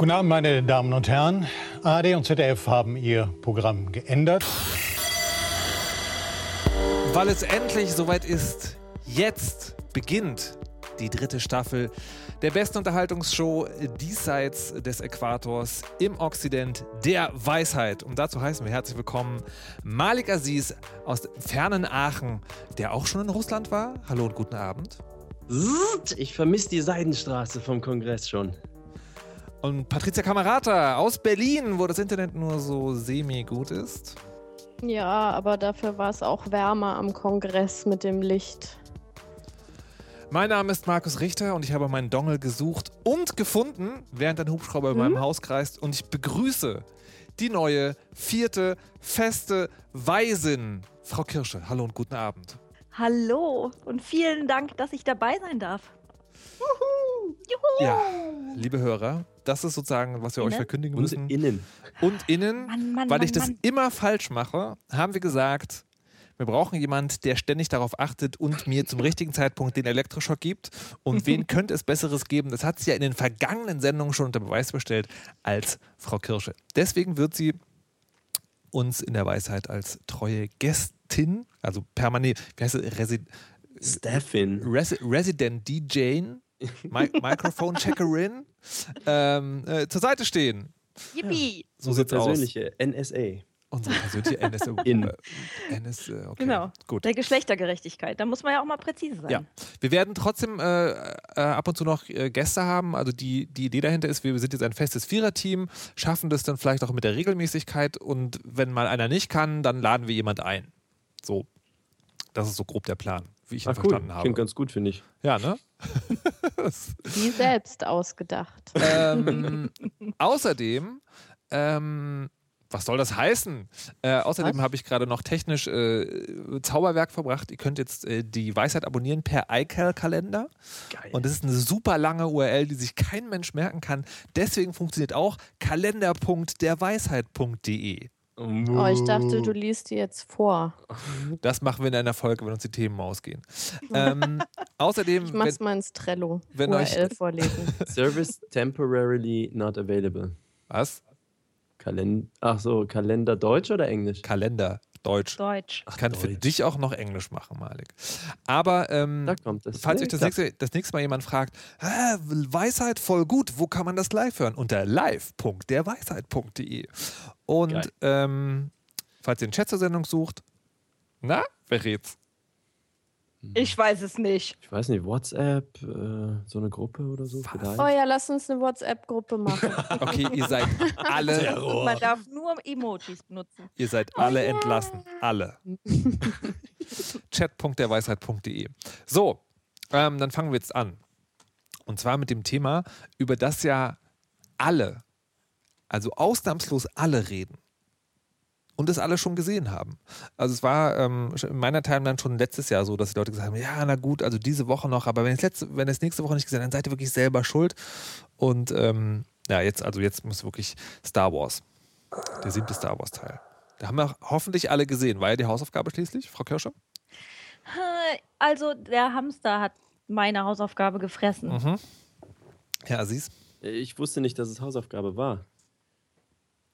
Guten Abend, meine Damen und Herren. ARD und ZDF haben ihr Programm geändert. Weil es endlich soweit ist, jetzt beginnt die dritte Staffel der besten Unterhaltungsshow diesseits des Äquators im Okzident der Weisheit. Und dazu heißen wir herzlich willkommen Malik Aziz aus fernen Aachen, der auch schon in Russland war. Hallo und guten Abend. Ich vermisse die Seidenstraße vom Kongress schon. Und Patricia Kamerata aus Berlin, wo das Internet nur so semi-gut ist. Ja, aber dafür war es auch wärmer am Kongress mit dem Licht. Mein Name ist Markus Richter und ich habe meinen Dongle gesucht und gefunden, während ein Hubschrauber mhm. in meinem Haus kreist. Und ich begrüße die neue, vierte, feste Weisin, Frau Kirsche. Hallo und guten Abend. Hallo und vielen Dank, dass ich dabei sein darf. Juhu! Juhu! Ja, liebe Hörer, das ist sozusagen, was wir innen? euch verkündigen müssen. Und innen. Und innen, Mann, Mann, weil Mann, ich das immer falsch mache, haben wir gesagt, wir brauchen jemanden, der ständig darauf achtet und mir zum richtigen Zeitpunkt den Elektroschock gibt. Und wen könnte es Besseres geben? Das hat sie ja in den vergangenen Sendungen schon unter Beweis bestellt als Frau Kirsche. Deswegen wird sie uns in der Weisheit als treue Gästin, also permanent, wie heißt es, Resi Steffin. Resi Resident DJ, Mi Microphone Checkerin, ähm, äh, zur Seite stehen. Yippie! So sieht's persönliche aus. NSA. Unsere persönliche NSA. In. NS, okay. Genau. Gut. Der Geschlechtergerechtigkeit. Da muss man ja auch mal präzise sein. Ja. Wir werden trotzdem äh, äh, ab und zu noch äh, Gäste haben. Also die, die Idee dahinter ist, wir sind jetzt ein festes Viererteam, schaffen das dann vielleicht auch mit der Regelmäßigkeit und wenn mal einer nicht kann, dann laden wir jemand ein. So. Das ist so grob der Plan wie ich ihn cool. verstanden habe. Klingt ganz gut, finde ich. Ja, ne? Wie selbst ausgedacht. Ähm, außerdem, ähm, was soll das heißen? Äh, außerdem habe ich gerade noch technisch äh, Zauberwerk verbracht. Ihr könnt jetzt äh, die Weisheit abonnieren per iCal-Kalender. Und das ist eine super lange URL, die sich kein Mensch merken kann. Deswegen funktioniert auch kalender.derweisheit.de. Oh, ich dachte, du liest die jetzt vor. Das machen wir in einer Folge, wenn uns die Themen ausgehen. Ähm, außerdem. Ich mach's wenn, mal ins Trello. Wenn URL euch, vorlesen. Service temporarily not available. Was? Kalender. Ach so, Kalender Deutsch oder Englisch? Kalender. Deutsch. Deutsch. Ich kann Deutsch. für dich auch noch Englisch machen, Malik. Aber ähm, falls euch das nächste, das nächste Mal jemand fragt, Weisheit voll gut, wo kann man das live hören? Unter live.derweisheit.de. Und ähm, falls ihr einen Chat zur Sendung sucht, na, wer red's? Ich weiß es nicht. Ich weiß nicht, WhatsApp, äh, so eine Gruppe oder so vielleicht? Oh ja, lass uns eine WhatsApp-Gruppe machen. okay, ihr seid alle. Terror. Man darf nur Emojis benutzen. Ihr seid alle oh, entlassen. Alle. Chat.derweisheit.de. So, ähm, dann fangen wir jetzt an. Und zwar mit dem Thema, über das ja alle, also ausnahmslos alle reden und das alle schon gesehen haben. Also es war ähm, in meiner Timeline schon letztes Jahr so, dass die Leute gesagt haben, ja, na gut, also diese Woche noch, aber wenn es letzte, wenn es nächste Woche nicht gesehen, dann seid ihr wirklich selber schuld. Und ähm, ja, jetzt, also jetzt muss wirklich Star Wars. Der siebte Star Wars Teil. Da haben wir hoffentlich alle gesehen. War ja die Hausaufgabe schließlich, Frau Kirscher? Also der Hamster hat meine Hausaufgabe gefressen. Mhm. Ja, Aziz? Ich wusste nicht, dass es Hausaufgabe war.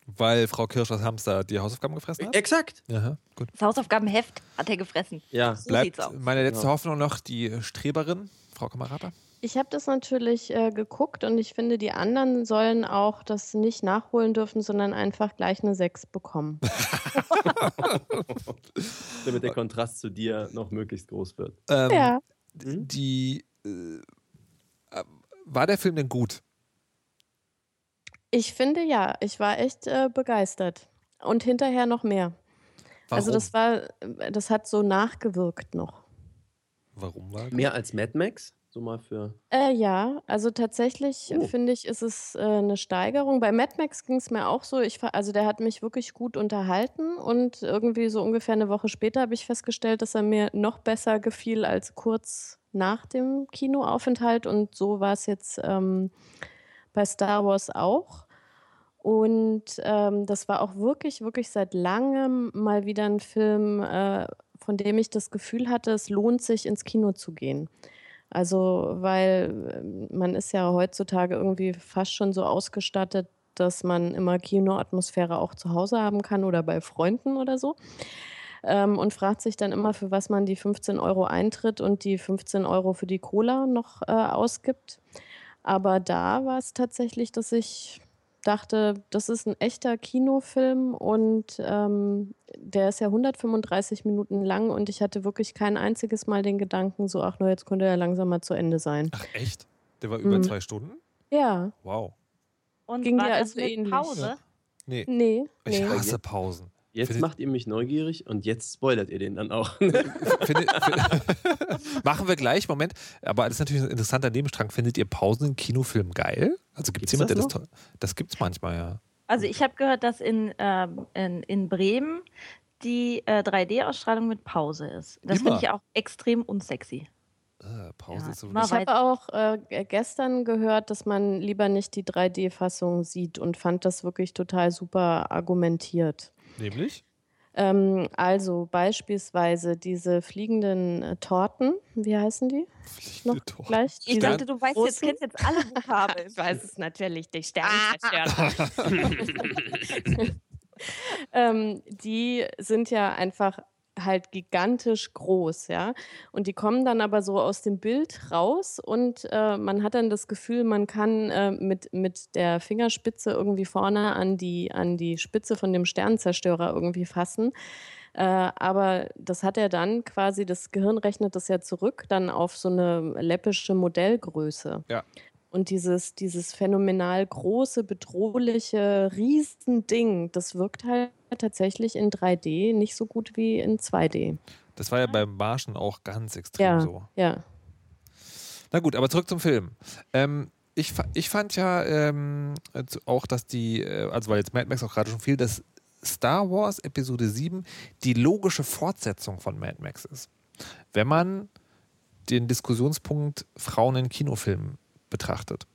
Weil Frau Kirsch das Hamster die Hausaufgaben gefressen hat? Exakt. Aha, gut. Das Hausaufgabenheft hat er gefressen. Ja. So Bleibt meine letzte ja. Hoffnung noch die Streberin, Frau Kamerata? Ich habe das natürlich äh, geguckt und ich finde, die anderen sollen auch das nicht nachholen dürfen, sondern einfach gleich eine 6 bekommen. Damit der Kontrast zu dir noch möglichst groß wird. Ähm, ja. Die, äh, war der Film denn gut? Ich finde ja, ich war echt äh, begeistert. Und hinterher noch mehr. Warum? Also das war, das hat so nachgewirkt noch. Warum war das? Mehr als Mad Max? So mal für. Äh, ja, also tatsächlich oh. finde ich, ist es äh, eine Steigerung. Bei Mad Max ging es mir auch so. Ich, also der hat mich wirklich gut unterhalten und irgendwie so ungefähr eine Woche später habe ich festgestellt, dass er mir noch besser gefiel als kurz nach dem Kinoaufenthalt. Und so war es jetzt ähm, bei Star Wars auch. Und ähm, das war auch wirklich, wirklich seit langem mal wieder ein Film, äh, von dem ich das Gefühl hatte, es lohnt sich ins Kino zu gehen. Also, weil ähm, man ist ja heutzutage irgendwie fast schon so ausgestattet, dass man immer Kinoatmosphäre auch zu Hause haben kann oder bei Freunden oder so. Ähm, und fragt sich dann immer, für was man die 15 Euro Eintritt und die 15 Euro für die Cola noch äh, ausgibt. Aber da war es tatsächlich, dass ich dachte, das ist ein echter Kinofilm und ähm, der ist ja 135 Minuten lang und ich hatte wirklich kein einziges Mal den Gedanken, so, ach nur, jetzt könnte er langsam mal zu Ende sein. Ach echt? Der war über Mhm. zwei Stunden? Ja, Wow. Und Ging war dir also mit ähnlich? Pause? Nee, nee, ich nee. hasse Pausen. Jetzt Findet- macht ihr mich neugierig und jetzt spoilert ihr den dann auch. Findet, findet, machen wir gleich, Moment. Aber das ist natürlich ein interessanter Nebenstrang. Findet ihr Pausen in Kinofilmen geil? Also gibt es Gibt's jemand, der das toll. Das gibt es manchmal, ja. Also ich habe gehört, dass in, ähm, in, in Bremen die äh, 3D-Ausstrahlung mit Pause ist. Das finde ich auch extrem unsexy. Äh, Pause Ja, ist so. Ich habe auch äh, gestern gehört, dass man lieber nicht die 3D-Fassung sieht und fand das wirklich total super argumentiert. Nämlich? Ähm, also beispielsweise diese fliegenden äh, Torten, wie heißen die? Noch Tor. gleich? Ich dachte, du weißt jetzt, kennst jetzt alle Vokabeln. Ich weiß es natürlich, die Sternzerstörer. ähm, die sind ja einfach halt gigantisch groß, ja. Und die kommen dann aber so aus dem Bild raus und äh, man hat dann das Gefühl, man kann äh, mit, mit der Fingerspitze irgendwie vorne an die, an die Spitze von dem Sternenzerstörer irgendwie fassen. Äh, aber das hat er dann quasi, das Gehirn rechnet das ja zurück, dann auf so eine läppische Modellgröße. Ja. Und dieses, dieses phänomenal große, bedrohliche Riesending, das wirkt halt tatsächlich in 3D nicht so gut wie in 2D. Das war ja beim Marschen auch ganz extrem Ja, so. ja. Na gut, aber zurück zum Film. Ähm, ich, ich fand ja ähm, auch, dass die, äh, also weil jetzt Mad Max auch gerade schon viel, dass Star Wars Episode 7 die logische Fortsetzung von Mad Max ist. Wenn man den Diskussionspunkt Frauen in Kinofilmen betrachtet.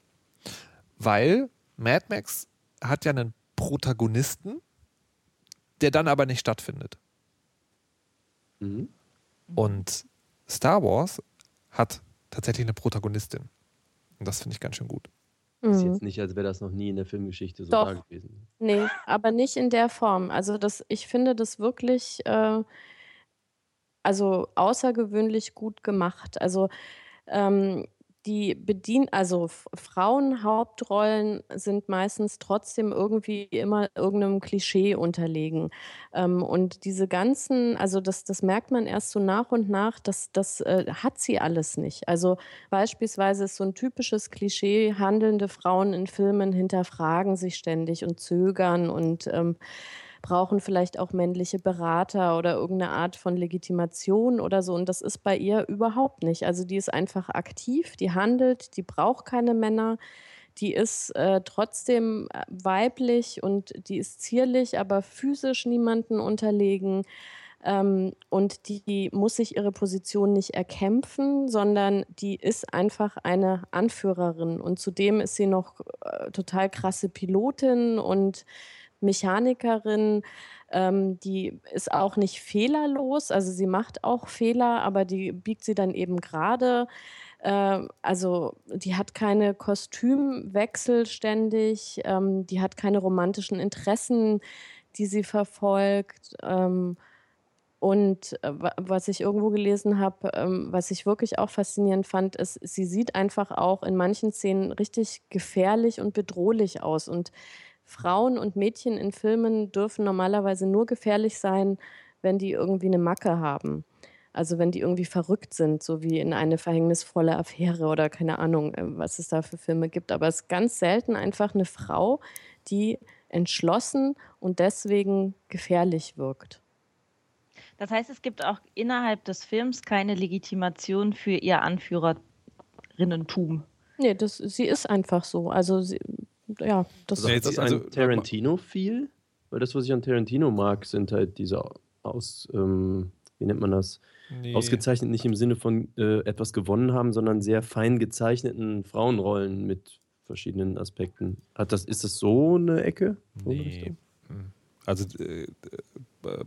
Weil Mad Max hat ja einen Protagonisten, der dann aber nicht stattfindet. Mhm. Und Star Wars hat tatsächlich eine Protagonistin. Und das finde ich ganz schön gut. Ist Mhm. jetzt nicht, als wäre das noch nie in der Filmgeschichte so Doch. da gewesen. Nee, aber nicht in der Form. Also das, ich finde das wirklich äh, also außergewöhnlich gut gemacht. Also ähm, die bedienen, also Frauenhauptrollen sind meistens trotzdem irgendwie immer irgendeinem Klischee unterlegen. Ähm, und diese ganzen, also das, das merkt man erst so nach und nach, das, das äh, hat sie alles nicht. Also beispielsweise ist so ein typisches Klischee, handelnde Frauen in Filmen hinterfragen sich ständig und zögern und ähm, brauchen vielleicht auch männliche Berater oder irgendeine Art von Legitimation oder so. Und das ist bei ihr überhaupt nicht. Also die ist einfach aktiv, die handelt, die braucht keine Männer. Die ist äh, trotzdem äh, weiblich und die ist zierlich, aber physisch niemanden unterlegen. Ähm, und die muss sich ihre Position nicht erkämpfen, sondern die ist einfach eine Anführerin. Und zudem ist sie noch äh, total krasse Pilotin und Mechanikerin. Ähm, die ist auch nicht fehlerlos, also sie macht auch Fehler, aber die biegt sie dann eben gerade. Äh, also die hat keine Kostümwechsel ständig, ähm, die hat keine romantischen Interessen, die sie verfolgt. Ähm, und äh, wa- was ich irgendwo gelesen habe, ähm, was ich wirklich auch faszinierend fand, ist, sie sieht einfach auch in manchen Szenen richtig gefährlich und bedrohlich aus. Und Frauen und Mädchen in Filmen dürfen normalerweise nur gefährlich sein, wenn die irgendwie eine Macke haben. Also wenn die irgendwie verrückt sind, so wie in eine verhängnisvolle Affäre oder keine Ahnung, äh, was es da für Filme gibt. Aber es ist ganz selten einfach eine Frau, die entschlossen und deswegen gefährlich wirkt. Das heißt, es gibt auch innerhalb des Films keine Legitimation für ihr Anführerinnentum. Nee, das, sie ist einfach so. Also sie, ja, das Also ist das also- Tarantino-Feel? Weil das, was ich an Tarantino mag, sind halt diese aus, ähm, wie nennt man das? Nee. Ausgezeichnet nicht im Sinne von äh, etwas gewonnen haben, sondern sehr fein gezeichneten Frauenrollen mit verschiedenen Aspekten. Hat das, ist das so eine Ecke? So Nee. Richtung? Hm. Also äh, äh,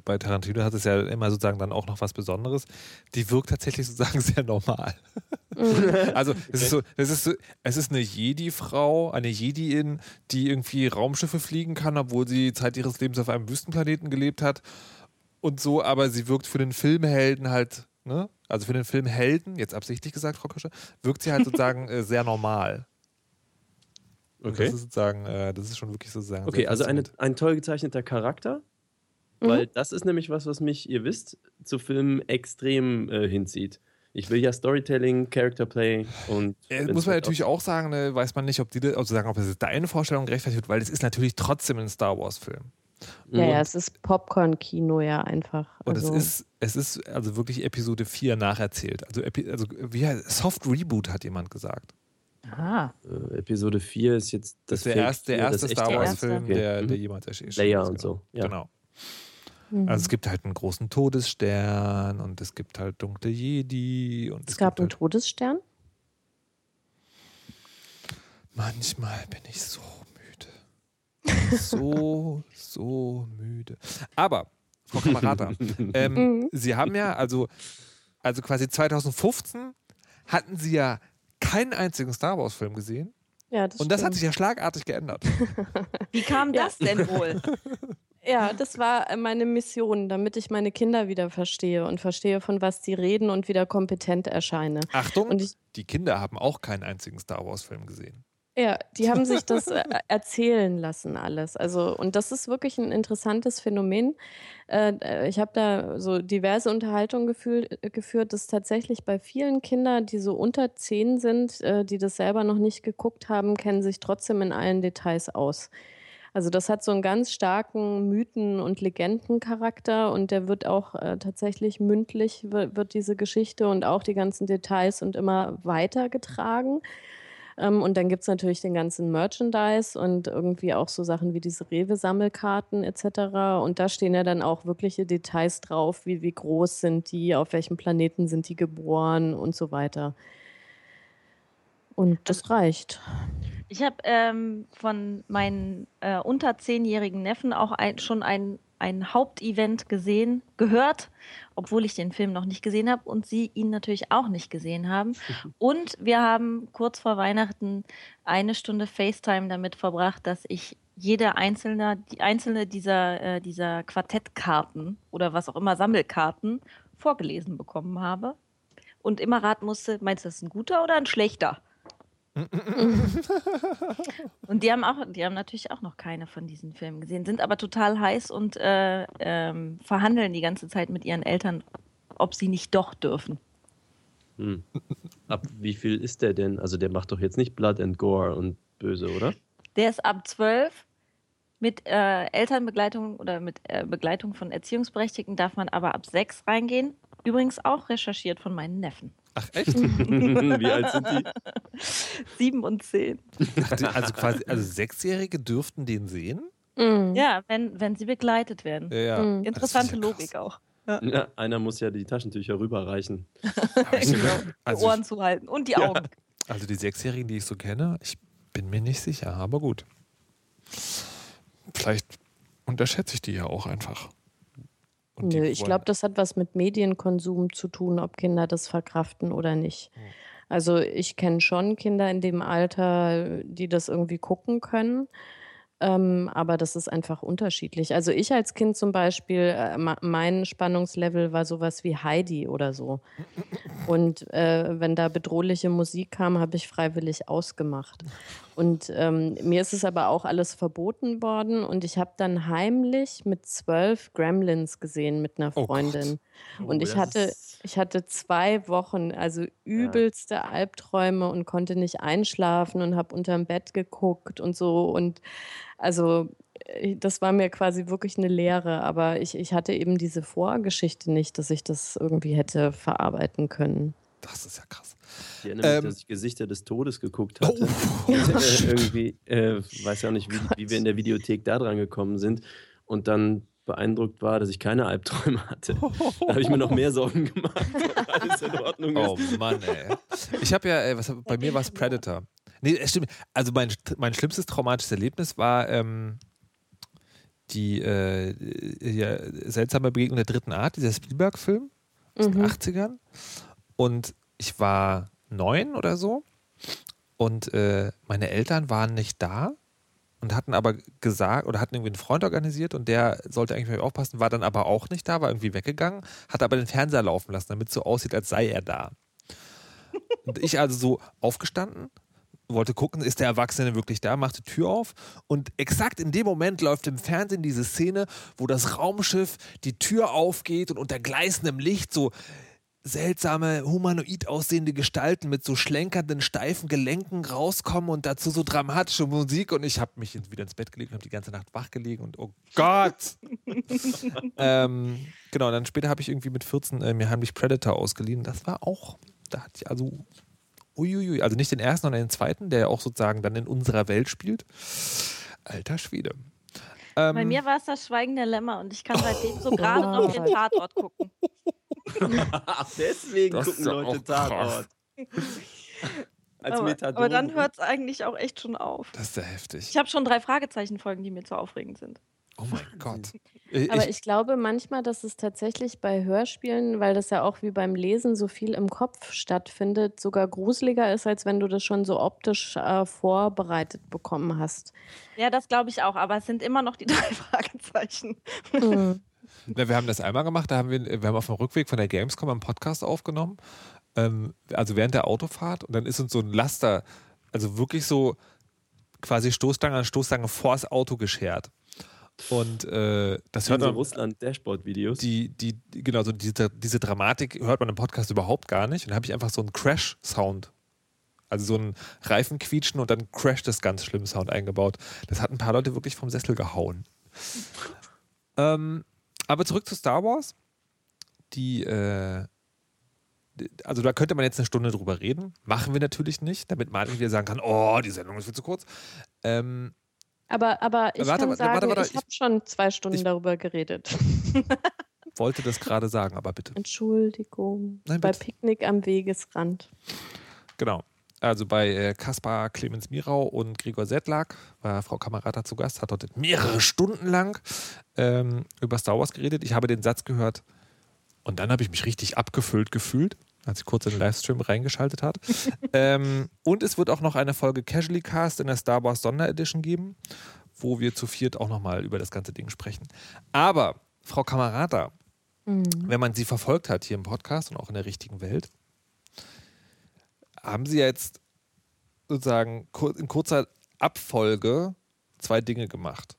bei Tarantino hat es ja immer sozusagen dann auch noch was Besonderes. Die wirkt tatsächlich sozusagen sehr normal. Also es ist so, es ist so, es ist eine Jedi-Frau, eine Jediin, die irgendwie Raumschiffe fliegen kann, obwohl sie Zeit ihres Lebens auf einem Wüstenplaneten gelebt hat und so, aber sie wirkt für den Filmhelden halt, ne? Also für den Filmhelden, jetzt absichtlich gesagt, Frau Köscher, wirkt sie halt sozusagen äh, sehr normal. Und Okay. Das ist sozusagen, äh, das ist schon wirklich sozusagen. Okay, also eine, ein toll gezeichneter Charakter, Mhm. weil das ist nämlich was, was mich, ihr wisst, zu Filmen extrem äh, hinzieht. Ich will ja Storytelling, Character Play und. Äh, muss man natürlich auch sagen, ne, weiß man nicht, ob die, also sagen, ob es deine Vorstellung gerechtfertigt wird, weil es ist natürlich trotzdem ein Star Wars-Film. auch- Ja, ja, es ist Popcorn-Kino ja einfach. Und also, es ist, es ist also wirklich Episode 4 nacherzählt. Also, also wie heißt Soft Reboot, hat jemand gesagt. Ah, Äh, Episode 4 ist jetzt Das ist der, erste, der erste das Star der Wars-Film, der, Okay. der Mhm. jemals erschienen ist. Leia Genau. und so, ja. Genau. Mhm. Also es gibt halt einen großen Todesstern und es gibt halt dunkle Jedi und es, es gab einen halt, Todesstern. manchmal bin ich so müde. So, so müde. Aber, Frau Kamerata, ähm, Mhm. Sie haben ja, also, also quasi 2015 hatten Sie ja keinen einzigen Star Wars-Film gesehen. Ja, das Und das hat stimmt. sich ja schlagartig geändert. wie kam Ja. das denn wohl? Ja, das war äh, meine Mission, damit ich meine Kinder wieder verstehe und verstehe, von was sie reden und wieder kompetent erscheine. Achtung, Und ich, die Kinder haben auch keinen einzigen Star Wars-Film gesehen. ja, die haben sich das äh, erzählen lassen alles. Also und das ist wirklich ein interessantes Phänomen. Äh, ich habe da so diverse Unterhaltungen geführt, dass tatsächlich bei vielen Kindern, die so unter zehn sind, die das selber noch nicht geguckt haben, kennen sich trotzdem in allen Details aus. Also das hat so einen ganz starken Mythen- und Legendencharakter und der wird auch äh, tatsächlich mündlich, wird, wird diese Geschichte und auch die ganzen Details und immer weitergetragen. Ähm, und dann gibt es natürlich den ganzen Merchandise und irgendwie auch so Sachen wie diese Rewe-Sammelkarten etc. Und da stehen ja dann auch wirkliche Details drauf, wie, wie groß sind die, auf welchem Planeten sind die geboren und so weiter. Und das reicht. Ich habe ähm, von meinen äh, unter zehnjährigen Neffen auch ein, schon ein, ein Hauptevent gesehen, gehört, obwohl ich den Film noch nicht gesehen habe und sie ihn natürlich auch nicht gesehen haben. Und wir haben kurz vor Weihnachten eine Stunde FaceTime damit verbracht, dass ich jede einzelne, die einzelne dieser, äh, dieser Quartettkarten oder was auch immer, Sammelkarten vorgelesen bekommen habe. Und immer raten musste, meinst du, das ist ein guter oder ein schlechter? Und die haben auch, die haben natürlich auch noch keine von diesen Filmen gesehen, sind aber total heiß und äh, ähm, verhandeln die ganze Zeit mit ihren Eltern, ob sie nicht doch dürfen. Hm. Ab wie viel ist der denn? Also der macht doch jetzt nicht Blood and Gore und böse, oder? Der ist ab 12. Mit äh, Elternbegleitung oder mit äh, Begleitung von Erziehungsberechtigten darf man aber ab 6 reingehen. Übrigens auch recherchiert von meinen Neffen. Ach echt? wie alt sind die? 7 und 10. also quasi, also Sechsjährige dürften den sehen? Mhm. Ja, wenn, wenn sie begleitet werden. Ja, ja. Mhm. Interessante ja Logik auch. Ja, einer muss ja die Taschentücher rüberreichen. genau. Die Also, Ohren zuhalten und die Ja. Augen. also die Sechsjährigen, die ich so kenne, ich bin mir nicht sicher, aber gut. Vielleicht unterschätze ich die ja auch einfach. Nö, ich glaube, das hat was mit Medienkonsum zu tun, ob Kinder das verkraften oder nicht. Hm. Also ich kenne schon Kinder in dem Alter, die das irgendwie gucken können. Ähm, aber das ist einfach unterschiedlich. Also ich als Kind zum Beispiel, äh, mein Spannungslevel war sowas wie Heidi oder so. Und äh, wenn da bedrohliche Musik kam, habe ich freiwillig ausgemacht. Und ähm, mir ist es aber auch alles verboten worden. Und ich habe dann heimlich mit zwölf Gremlins gesehen mit einer Oh. Freundin. Und Oh, ich das hatte, ich hatte zwei Wochen, also übelste Albträume und konnte nicht einschlafen und habe unterm Bett geguckt und so. Und also äh, das war mir quasi wirklich eine Lehre. Aber ich, ich hatte eben diese Vorgeschichte nicht, dass ich das irgendwie hätte verarbeiten können. Das ist ja krass. Ich erinnere mich, Ähm, dass ich Gesichter des Todes geguckt Oh. hatte. Und, äh, irgendwie, äh, weiß ja auch nicht, wie, wie wir in der Videothek da dran gekommen sind. Und dann beeindruckt war, dass ich keine Albträume hatte. Da habe ich mir noch mehr Sorgen gemacht, alles in Ordnung ist. Oh Mann, ey. Ich habe ja, äh, was, bei mir war es Predator. Nee, es stimmt. Also mein, mein schlimmstes traumatisches Erlebnis war ähm, die äh, ja, seltsame Begegnung der dritten Art, dieser Spielberg-Film aus den Mhm. 80ern. Und ich war neun oder so. Und äh, meine Eltern waren nicht da und hatten aber gesagt oder hatten irgendwie einen Freund organisiert und der sollte eigentlich auf aufpassen, war dann aber auch nicht da, war irgendwie weggegangen, hat aber den Fernseher laufen lassen, damit es so aussieht, als sei er da. Und ich also so aufgestanden, wollte gucken, ist der Erwachsene wirklich da, machte Tür auf und exakt in dem Moment läuft im Fernsehen diese Szene, wo das Raumschiff die Tür aufgeht und unter gleißendem Licht so seltsame, humanoid aussehende Gestalten mit so schlenkernden, steifen Gelenken rauskommen und dazu so dramatische Musik und ich habe mich wieder ins Bett gelegt und habe die ganze Nacht wach gelegen und oh Gott! ähm, genau, dann später habe ich irgendwie mit 14 äh, mir heimlich Predator ausgeliehen. Das war auch, da hatte ich also, uiuiui, also nicht den ersten, sondern den zweiten, der ja auch sozusagen dann in unserer Welt spielt. Alter Schwede. Ähm, Bei mir war es das Schweigen der Lämmer und ich kann seitdem so gerade noch den Tatort gucken. Ach, deswegen das gucken Leute Tatort. Als aber, aber dann hört es eigentlich auch echt schon auf. Das ist ja heftig. Ich habe schon drei Fragezeichen-Folgen, die mir zu aufregend sind. Oh mein Gott. Aber ich glaube manchmal, dass es tatsächlich bei Hörspielen, weil das ja auch wie beim Lesen so viel im Kopf stattfindet, sogar gruseliger ist, als wenn du das schon so optisch äh, vorbereitet bekommen hast. Ja, das glaube ich auch, aber es sind immer noch die drei Fragezeichen. Mhm. Ja, wir haben das einmal gemacht, da haben wir, wir haben auf dem Rückweg von der Gamescom einen Podcast aufgenommen, ähm, also während der Autofahrt und dann ist uns so ein Laster, also wirklich so quasi Stoßstange an Stoßstange vors Auto geschert. Und äh, das hört man. So Russland-Dashboard-Videos. Die, die, genau, so diese, diese Dramatik hört man im Podcast überhaupt gar nicht. Und da habe ich einfach so einen Crash-Sound. Also so ein Reifenquietschen und dann Crash das ganz schlimm Sound eingebaut. Das hat ein paar Leute wirklich vom Sessel gehauen. ähm, aber zurück zu Star Wars. Die, äh, also da könnte man jetzt eine Stunde drüber reden. Machen wir natürlich nicht, damit Martin wieder sagen kann, oh, die Sendung ist viel zu kurz. Ähm, aber, aber ich warte, kann sagen, warte, warte, ich habe schon zwei Stunden ich darüber geredet. wollte das gerade sagen, aber bitte. Entschuldigung. Nein, bei Picknick am Wegesrand. Genau. Also bei äh, Kaspar Clemens Mirau und Gregor Sedlak war Frau Kamerata zu Gast, hat dort mehrere Stunden lang ähm, über Star Wars geredet. Ich habe den Satz gehört und dann habe ich mich richtig abgefüllt gefühlt als sie kurz in den Livestream reingeschaltet hat. ähm, und es wird auch noch eine Folge Casually Cast in der Star Wars Sonderedition geben, wo wir zu viert auch nochmal über das ganze Ding sprechen. Aber, Frau Kamerata, mhm. wenn man sie verfolgt hat hier im Podcast und auch in der richtigen Welt, haben Sie jetzt sozusagen in kurzer Abfolge zwei Dinge gemacht.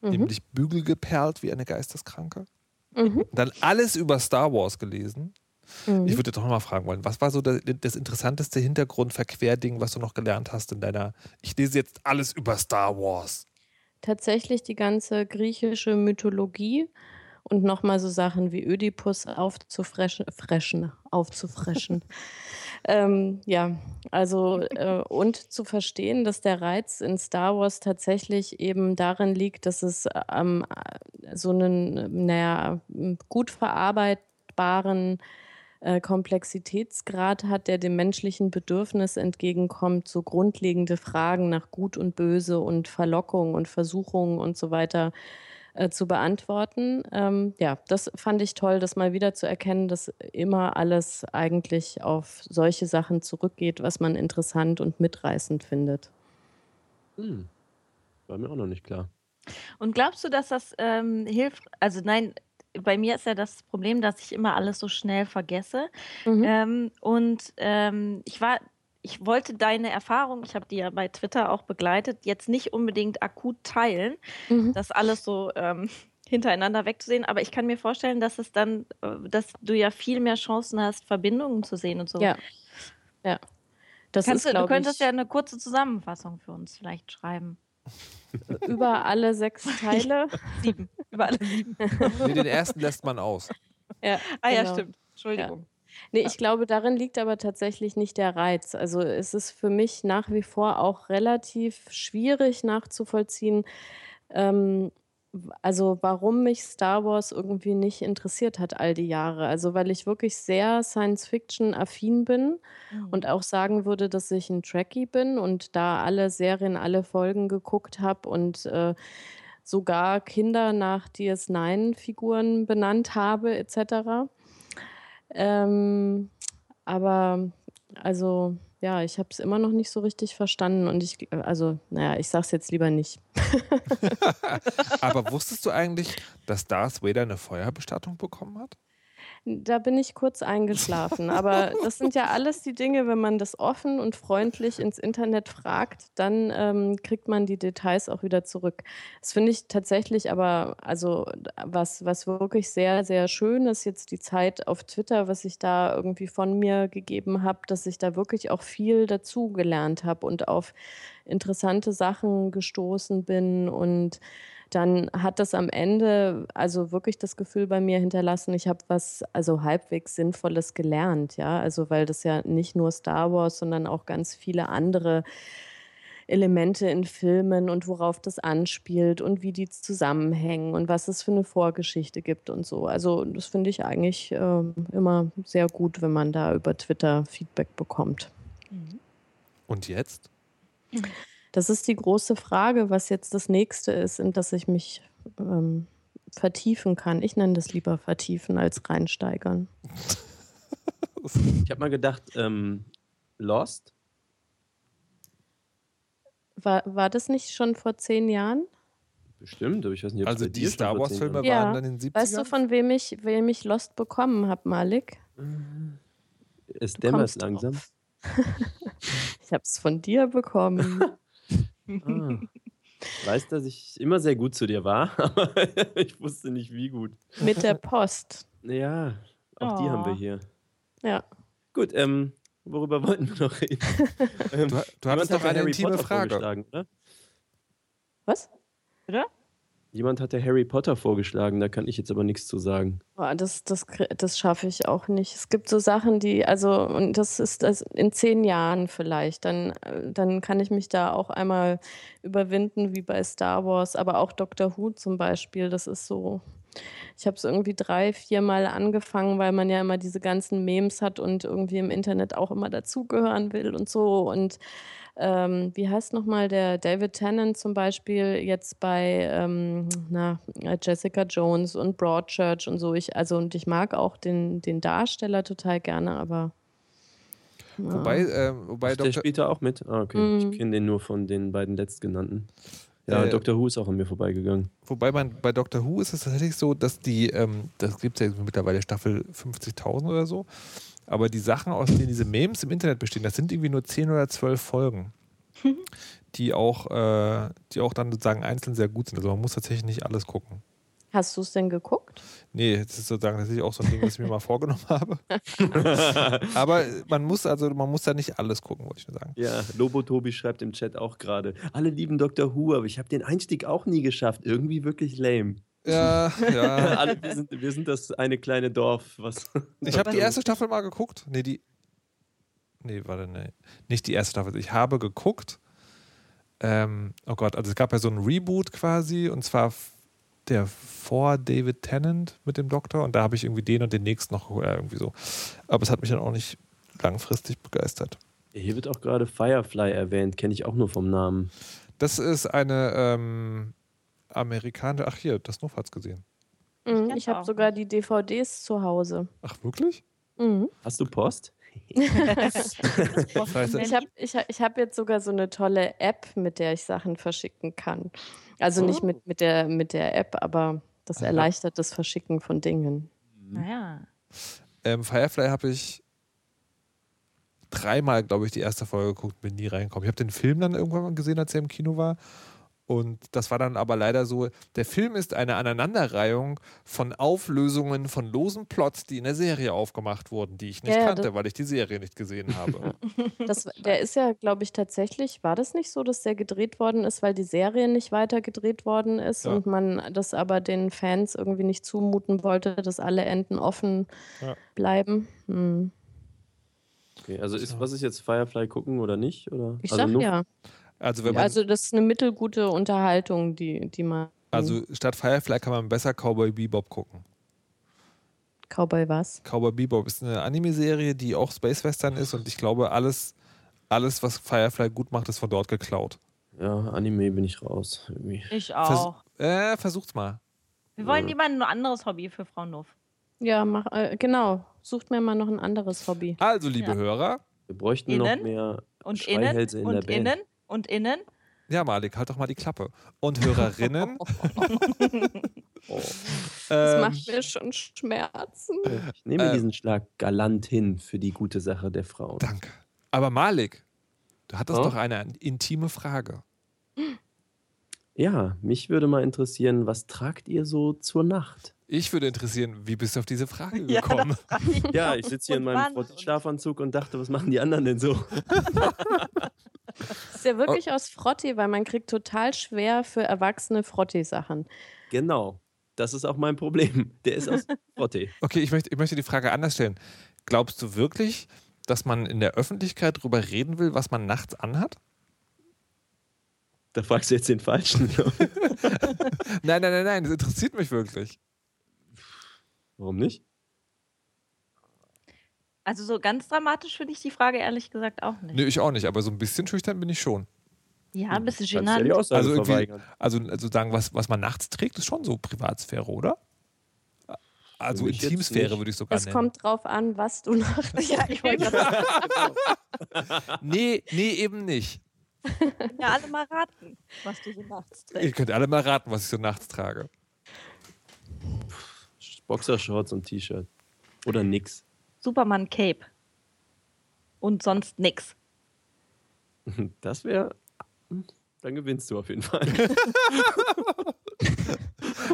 Mhm. Nämlich Bügel geperlt wie eine Geisteskranke. Mhm. Dann alles über Star Wars gelesen Mhm. Ich würde doch mal fragen wollen, was war so das, das interessanteste Hintergrund-Verquerding, was du noch gelernt hast in deiner, ich lese jetzt alles über Star Wars. Tatsächlich die ganze griechische Mythologie und nochmal so Sachen wie Ödipus aufzufreschen, freschen, aufzufreschen. ähm, ja, also äh, und zu verstehen, dass der Reiz in Star Wars tatsächlich eben darin liegt, dass es ähm, so einen, naja, gut verarbeitbaren äh, Komplexitätsgrad hat, der dem menschlichen Bedürfnis entgegenkommt, so grundlegende Fragen nach Gut und Böse und Verlockung und Versuchung und so weiter äh, zu beantworten. Ähm, ja, das fand ich toll, das mal wieder zu erkennen, dass immer alles eigentlich auf solche Sachen zurückgeht, was man interessant und mitreißend findet. Hm. War mir auch noch nicht klar. Und glaubst du, dass das ähm, hilft? Also nein, bei mir ist ja das Problem, dass ich immer alles so schnell vergesse. Mhm. Ähm, und ähm, ich war, ich wollte deine Erfahrung, ich habe die ja bei Twitter auch begleitet, jetzt nicht unbedingt akut teilen, mhm. das alles so ähm, hintereinander wegzusehen, aber ich kann mir vorstellen, dass es dann, äh, dass du ja viel mehr Chancen hast, Verbindungen zu sehen und so. Ja. Ja. Das Kannst ist, du, du könntest ich, ja eine kurze Zusammenfassung für uns vielleicht schreiben. Über alle sechs Teile. sieben. Über alle sieben. Nee, den ersten lässt man aus. Ja, ah ja, genau. stimmt. Entschuldigung. Ja. Nee, ich glaube, darin liegt aber tatsächlich nicht der Reiz. Also es ist für mich nach wie vor auch relativ schwierig nachzuvollziehen, ähm, also warum mich Star Wars irgendwie nicht interessiert hat all die Jahre. Also weil ich wirklich sehr Science-Fiction-affin bin mhm. und auch sagen würde, dass ich ein Trekkie bin und da alle Serien, alle Folgen geguckt habe und äh, sogar Kinder nach DS9-Figuren benannt habe etc. Ähm, aber also ja, ich habe es immer noch nicht so richtig verstanden und ich, also, naja, ich sag's jetzt lieber nicht. Aber wusstest du eigentlich, dass Darth Vader eine Feuerbestattung bekommen hat? Da bin ich kurz eingeschlafen. Aber das sind ja alles die Dinge, wenn man das offen und freundlich ins Internet fragt, dann ähm, kriegt man die Details auch wieder zurück. Das finde ich tatsächlich aber, also was, was wirklich sehr, sehr schön ist, jetzt die Zeit auf Twitter, was ich da irgendwie von mir gegeben habe, dass ich da wirklich auch viel dazu gelernt habe und auf interessante Sachen gestoßen bin und dann hat das am Ende also wirklich das Gefühl bei mir hinterlassen, ich habe was also halbwegs Sinnvolles gelernt, ja, also weil das ja nicht nur Star Wars, sondern auch ganz viele andere Elemente in Filmen und worauf das anspielt und wie die zusammenhängen und was es für eine Vorgeschichte gibt und so. Also das finde ich eigentlich äh, immer sehr gut, wenn man da über Twitter Feedback bekommt. Und jetzt? Das ist die große Frage, was jetzt das nächste ist, in das ich mich ähm, vertiefen kann. Ich nenne das lieber vertiefen als reinsteigern. Ich habe mal gedacht, ähm, Lost? War, war das nicht schon vor zehn Jahren? Bestimmt, aber ich weiß nicht, ob Also die Star vor Wars zehn Filme Jahren- Ja. waren dann in den 70ern? Weißt du, von wem ich, wem ich Lost bekommen habe, Malik? Es Du dämmert langsam. drauf. Ich habe es von dir bekommen. Ah. Ich weiß, dass ich immer sehr gut zu dir war, aber ich wusste nicht, wie gut. Mit der Post. Ja, auch die haben wir Oh. hier. Ja. Gut, ähm, worüber wollten wir noch reden? ähm, Du, hattest hat doch eine Harry intime Potter Frage. oder? Was? Jemand hat ja Harry Potter vorgeschlagen, da kann ich jetzt aber nichts zu sagen. Boah, das, das, das schaffe ich auch nicht. Es gibt so Sachen, die, also, und das ist das in zehn Jahren vielleicht, dann, dann kann ich mich da auch einmal überwinden, wie bei Star Wars, aber auch Doctor Who zum Beispiel, das ist so. Ich habe es irgendwie drei, viermal angefangen, weil man ja immer diese ganzen Memes hat und irgendwie im Internet auch immer dazugehören will und so. Und ähm, wie heißt nochmal der David Tennant zum Beispiel jetzt bei ähm, na, Jessica Jones und Broadchurch und so. Ich, also, und ich mag auch den, den Darsteller total gerne, aber. ja. Wobei, äh, wobei Ach, der Dr. spielt da auch mit? Ah, okay. Mhm. Ich kenne den nur von den beiden letztgenannten. Ja, Äh, Dr. Who ist auch an mir vorbeigegangen. Wobei man bei Doctor Who ist es tatsächlich so, dass die, ähm, das gibt es ja mittlerweile Staffel 50.000 oder so, aber die Sachen, aus denen diese Memes im Internet bestehen, das sind irgendwie nur 10 oder 12 Folgen, die auch, äh, die auch dann sozusagen einzeln sehr gut sind. Also man muss tatsächlich nicht alles gucken. Hast du es denn geguckt? Nee, das ist sozusagen tatsächlich auch so ein Ding, was ich mir mal vorgenommen habe. aber man muss also, man muss da nicht alles gucken, wollte ich nur sagen. Ja, Lobo Tobi schreibt im Chat auch gerade. Alle lieben Dr. Who, aber ich habe den Einstieg auch nie geschafft. Irgendwie wirklich lame. Ja, ja. Alle, wir, sind, wir sind das eine kleine Dorf, was. Ich habe die erste Staffel mal geguckt. Nee, die. Nee, warte, nee. Nicht die erste Staffel. Ich habe geguckt. Ähm, oh Gott, also es gab ja so ein Reboot quasi und zwar der vor David Tennant mit dem Doktor und da habe ich irgendwie den und den nächsten noch äh, irgendwie so. Aber es hat mich dann auch nicht langfristig begeistert. Hier wird auch gerade Firefly erwähnt, kenne ich auch nur vom Namen. Das ist eine ähm, amerikanische. Ach, hier, das Nuff hat's gesehen. Mhm, ich habe sogar die DVDs zu Hause. Ach, wirklich? Mhm. Hast du Post? Ich habe ich, hab- ich hab jetzt sogar so eine tolle App, mit der ich Sachen verschicken kann. Also nicht Oh. mit, mit, der, mit der App, aber das Aha. erleichtert das Verschicken von Dingen. Naja. Ähm, Firefly habe ich dreimal, glaube ich, die erste Folge geguckt, bin nie reingekommen. Ich habe den Film dann irgendwann mal gesehen, als er im Kino war. Und das war dann aber leider so, der Film ist eine Aneinanderreihung von Auflösungen von losen Plots, die in der Serie aufgemacht wurden, die ich nicht Ja, kannte, weil ich die Serie nicht gesehen habe. Das, der ist ja, glaube ich, tatsächlich, war das nicht so, dass der gedreht worden ist, weil die Serie nicht weiter gedreht worden ist Ja. und man das aber den Fans irgendwie nicht zumuten wollte, dass alle Enden offen Ja. bleiben? Hm. Okay, also ist, was ist jetzt Firefly gucken oder nicht? Oder? Ich also sag nur- ja. Also, wenn man, Also das ist eine mittelgute Unterhaltung, die, die man. also statt Firefly kann man besser Cowboy Bebop gucken. Cowboy was? Cowboy Bebop ist eine Anime-Serie, die auch Space Western ist und ich glaube, alles, alles, was Firefly gut macht, ist von dort geklaut. Ja, Anime bin ich raus. Irgendwie. Ich Vers auch. äh, versucht's mal. Wir wollen lieber ein anderes Hobby für Frau Nuff. Ja, mach, äh, genau. Sucht mir mal noch ein anderes Hobby. Also, liebe Ja. Hörer, Wir bräuchten Innen noch mehr Und innen in der und Band. innen und innen. Ja, Malik, halt doch mal die Klappe. Und Hörerinnen. Oh, Das ähm, macht mir schon Schmerzen. ich nehme Äh. diesen Schlag galant hin für die gute Sache der Frauen. danke. Aber Malik, du hattest Oh? doch eine intime Frage. Ja, mich würde mal interessieren, was tragt ihr so zur Nacht? Ich würde interessieren, wie bist du auf diese Frage Ja, gekommen? frag ich Ja, ich sitze hier in meinem? Schlafanzug und dachte, was machen die anderen denn so? Das ist ja wirklich aus Frotti, weil man kriegt total schwer für Erwachsene Frotti-Sachen. Genau. Das ist auch mein Problem. Der ist aus Frotte. Okay, ich möchte, ich möchte die Frage anders stellen. Glaubst du wirklich, dass man in der Öffentlichkeit darüber reden will, was man nachts anhat? Da fragst du jetzt den Falschen. Nein, nein, nein, nein, das interessiert mich wirklich. Warum nicht? Also so ganz dramatisch finde ich die Frage ehrlich gesagt auch nicht. Nö, ich auch nicht, aber so ein bisschen schüchtern bin ich schon. Ja, ein bisschen Kannst ja Also irgendwie-. Also, also sagen, was, was man nachts trägt, ist schon so Privatsphäre, oder? Also Intimsphäre würde ich sogar Es nennen. kommt drauf an, was du nachts Ja, ich wollte gerade Nee, nee, eben nicht. ja alle mal raten, was du so nachts Ihr trägst. könnt alle mal raten, was ich so nachts trage. Boxershorts und T-Shirt. Oder nix. Superman Cape. Und sonst nix. Das wäre. Dann gewinnst du auf jeden Fall.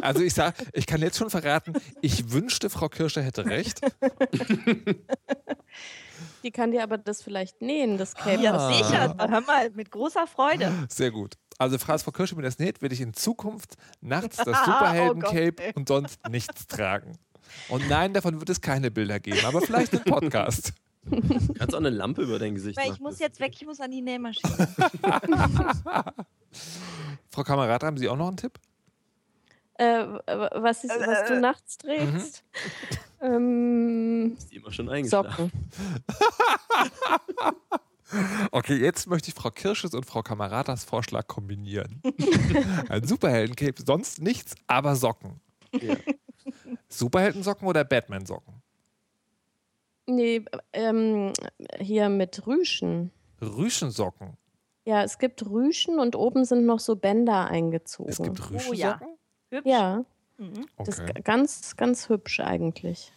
Also ich sag, ich kann jetzt schon verraten, ich wünschte, Frau Kirscher hätte recht. Die kann dir aber das vielleicht nähen, das Cape. Ja, Ah. sicher. Hör mal, mit großer Freude. Sehr gut. Also falls Frau Kirscher mir das näht, werde ich in Zukunft nachts das Oh Superhelden-Cape Gott. und sonst nichts tragen. Und nein, davon wird es keine Bilder geben, aber vielleicht einen Podcast. Du kannst auch eine Lampe über dein Gesicht Weil machen. ich muss jetzt weg, ich muss an die Nähmaschine. Frau Kamerad, haben Sie auch noch einen Tipp? Äh, was, ist, was du nachts trägst? Ähm, Ist die immer schon eingeschlafen. Socken. Okay, jetzt möchte ich Frau Kirsches und Frau Kameradas Vorschlag kombinieren. Ein Superhelden-Cape, sonst nichts, aber Socken. Ja. Superheldensocken oder Batman-Socken? Nee, ähm, hier mit Rüschen. Rüschensocken. Ja, es gibt Rüschen und oben sind noch so Bänder eingezogen. Es gibt Oh Rüschensocken? ja. Hübsch. Ja, Mhm. das ist Okay. ganz, ganz hübsch eigentlich.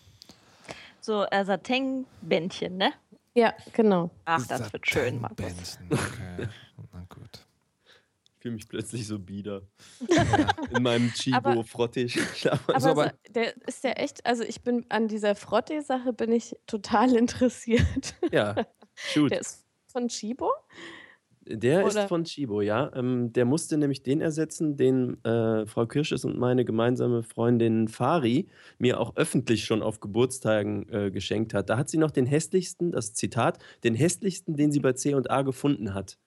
So äh, Satin-Bändchen, ne? Ja, genau. Ach, das wird schön, Markus. Okay, fühle mich plötzlich so bieder. In meinem Aber- Chibo-Frotte-Schlaf. Aber, Also, aber- der ist ja echt, also ich bin an dieser Frotte-Sache bin ich total interessiert. Ja, shoot. Der ist von Chibo? Der Oder- ist von Chibo, ja. Ähm, der musste nämlich den ersetzen, den äh, Frau Kirsches und meine gemeinsame Freundin Fari mir auch öffentlich schon auf Geburtstagen äh, geschenkt hat. Da hat sie noch den hässlichsten, das Zitat, den hässlichsten, den sie bei C&A gefunden hat.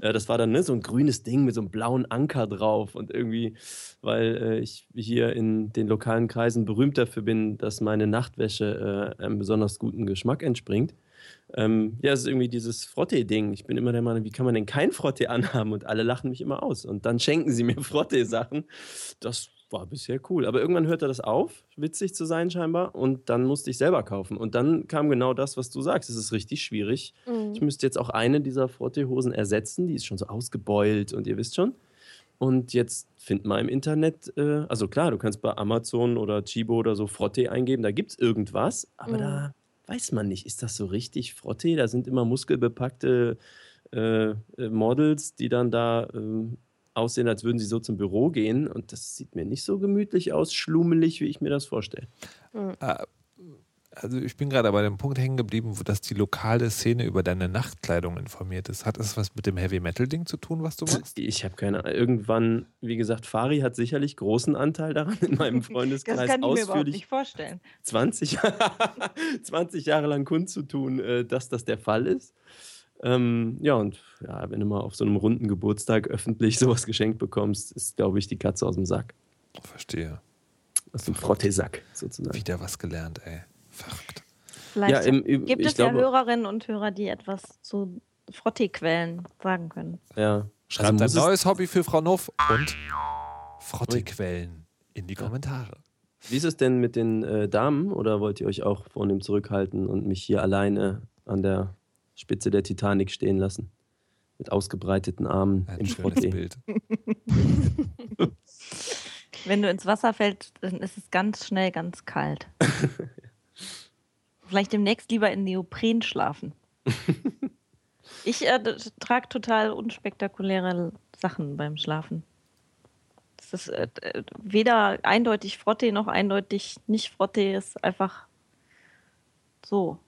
Äh, das war dann ne, so ein grünes Ding mit so einem blauen Anker drauf und irgendwie, weil äh, ich hier in den lokalen Kreisen berühmt dafür bin, dass meine Nachtwäsche äh, einem besonders guten Geschmack entspringt. Ähm, ja, es ist irgendwie dieses Frotte-Ding. Ich bin immer der Meinung, wie kann man denn kein Frotte anhaben? Und alle lachen mich immer aus. Und dann schenken sie mir Frotte-Sachen. Das war bisher cool. Aber irgendwann hörte das auf, witzig zu sein scheinbar. Und dann musste ich selber kaufen. Und dann kam genau das, was du sagst. Es ist richtig schwierig. Mhm. Ich müsste jetzt auch eine dieser Frotte-Hosen ersetzen. Die ist schon so ausgebeult und ihr wisst schon. Und jetzt findet man im Internet, äh, also klar, du kannst bei Amazon oder Chibo oder so Frotte eingeben, da gibt es irgendwas, aber Mhm. da weiß man nicht, ist das so richtig Frotte? Da sind immer muskelbepackte äh, äh, Models, die dann da äh, aussehen, als würden sie so zum Büro gehen. Und das sieht mir nicht so gemütlich aus, schlummelig, wie ich mir das vorstelle. Äh, also ich bin gerade bei dem Punkt hängen geblieben, wo dass die lokale Szene über deine Nachtkleidung informiert ist. Hat das was mit dem Heavy Metal Ding zu tun, was du machst? Ich habe keine Ahnung. Irgendwann, wie gesagt, Fari hat sicherlich großen Anteil daran in meinem Das Freundeskreis kann ich mir überhaupt ausführlich nicht vorstellen. 20, 20 Jahre lang kundzutun, äh, dass das der Fall ist. Ähm, ja, und ja, wenn du mal auf so einem runden Geburtstag öffentlich sowas geschenkt bekommst, ist, glaube ich, die Katze aus dem Sack. Verstehe. Aus dem Frotte-Sack sozusagen. Wieder was gelernt, ey. Verrückt. Vielleicht Ja, im, im, gibt ich es glaube, ja Hörerinnen und Hörer, die etwas zu Frotte-Quellen sagen können. ja. Schreibt Also ein neues Hobby für Frau Nuff und Frottequellen in die Kommentare. Wie ist es denn mit den äh, Damen oder wollt ihr euch auch vornehm zurückhalten und mich hier alleine an der Spitze der Titanic stehen lassen. Mit ausgebreiteten Armen Ein im schönes Frotté. Bild. Wenn du ins Wasser fällst, dann ist es ganz schnell ganz kalt. Vielleicht demnächst lieber in Neopren schlafen. Ich äh, trage total unspektakuläre Sachen beim Schlafen. Das ist äh, weder eindeutig Frotte noch eindeutig nicht Frotte. ist einfach so.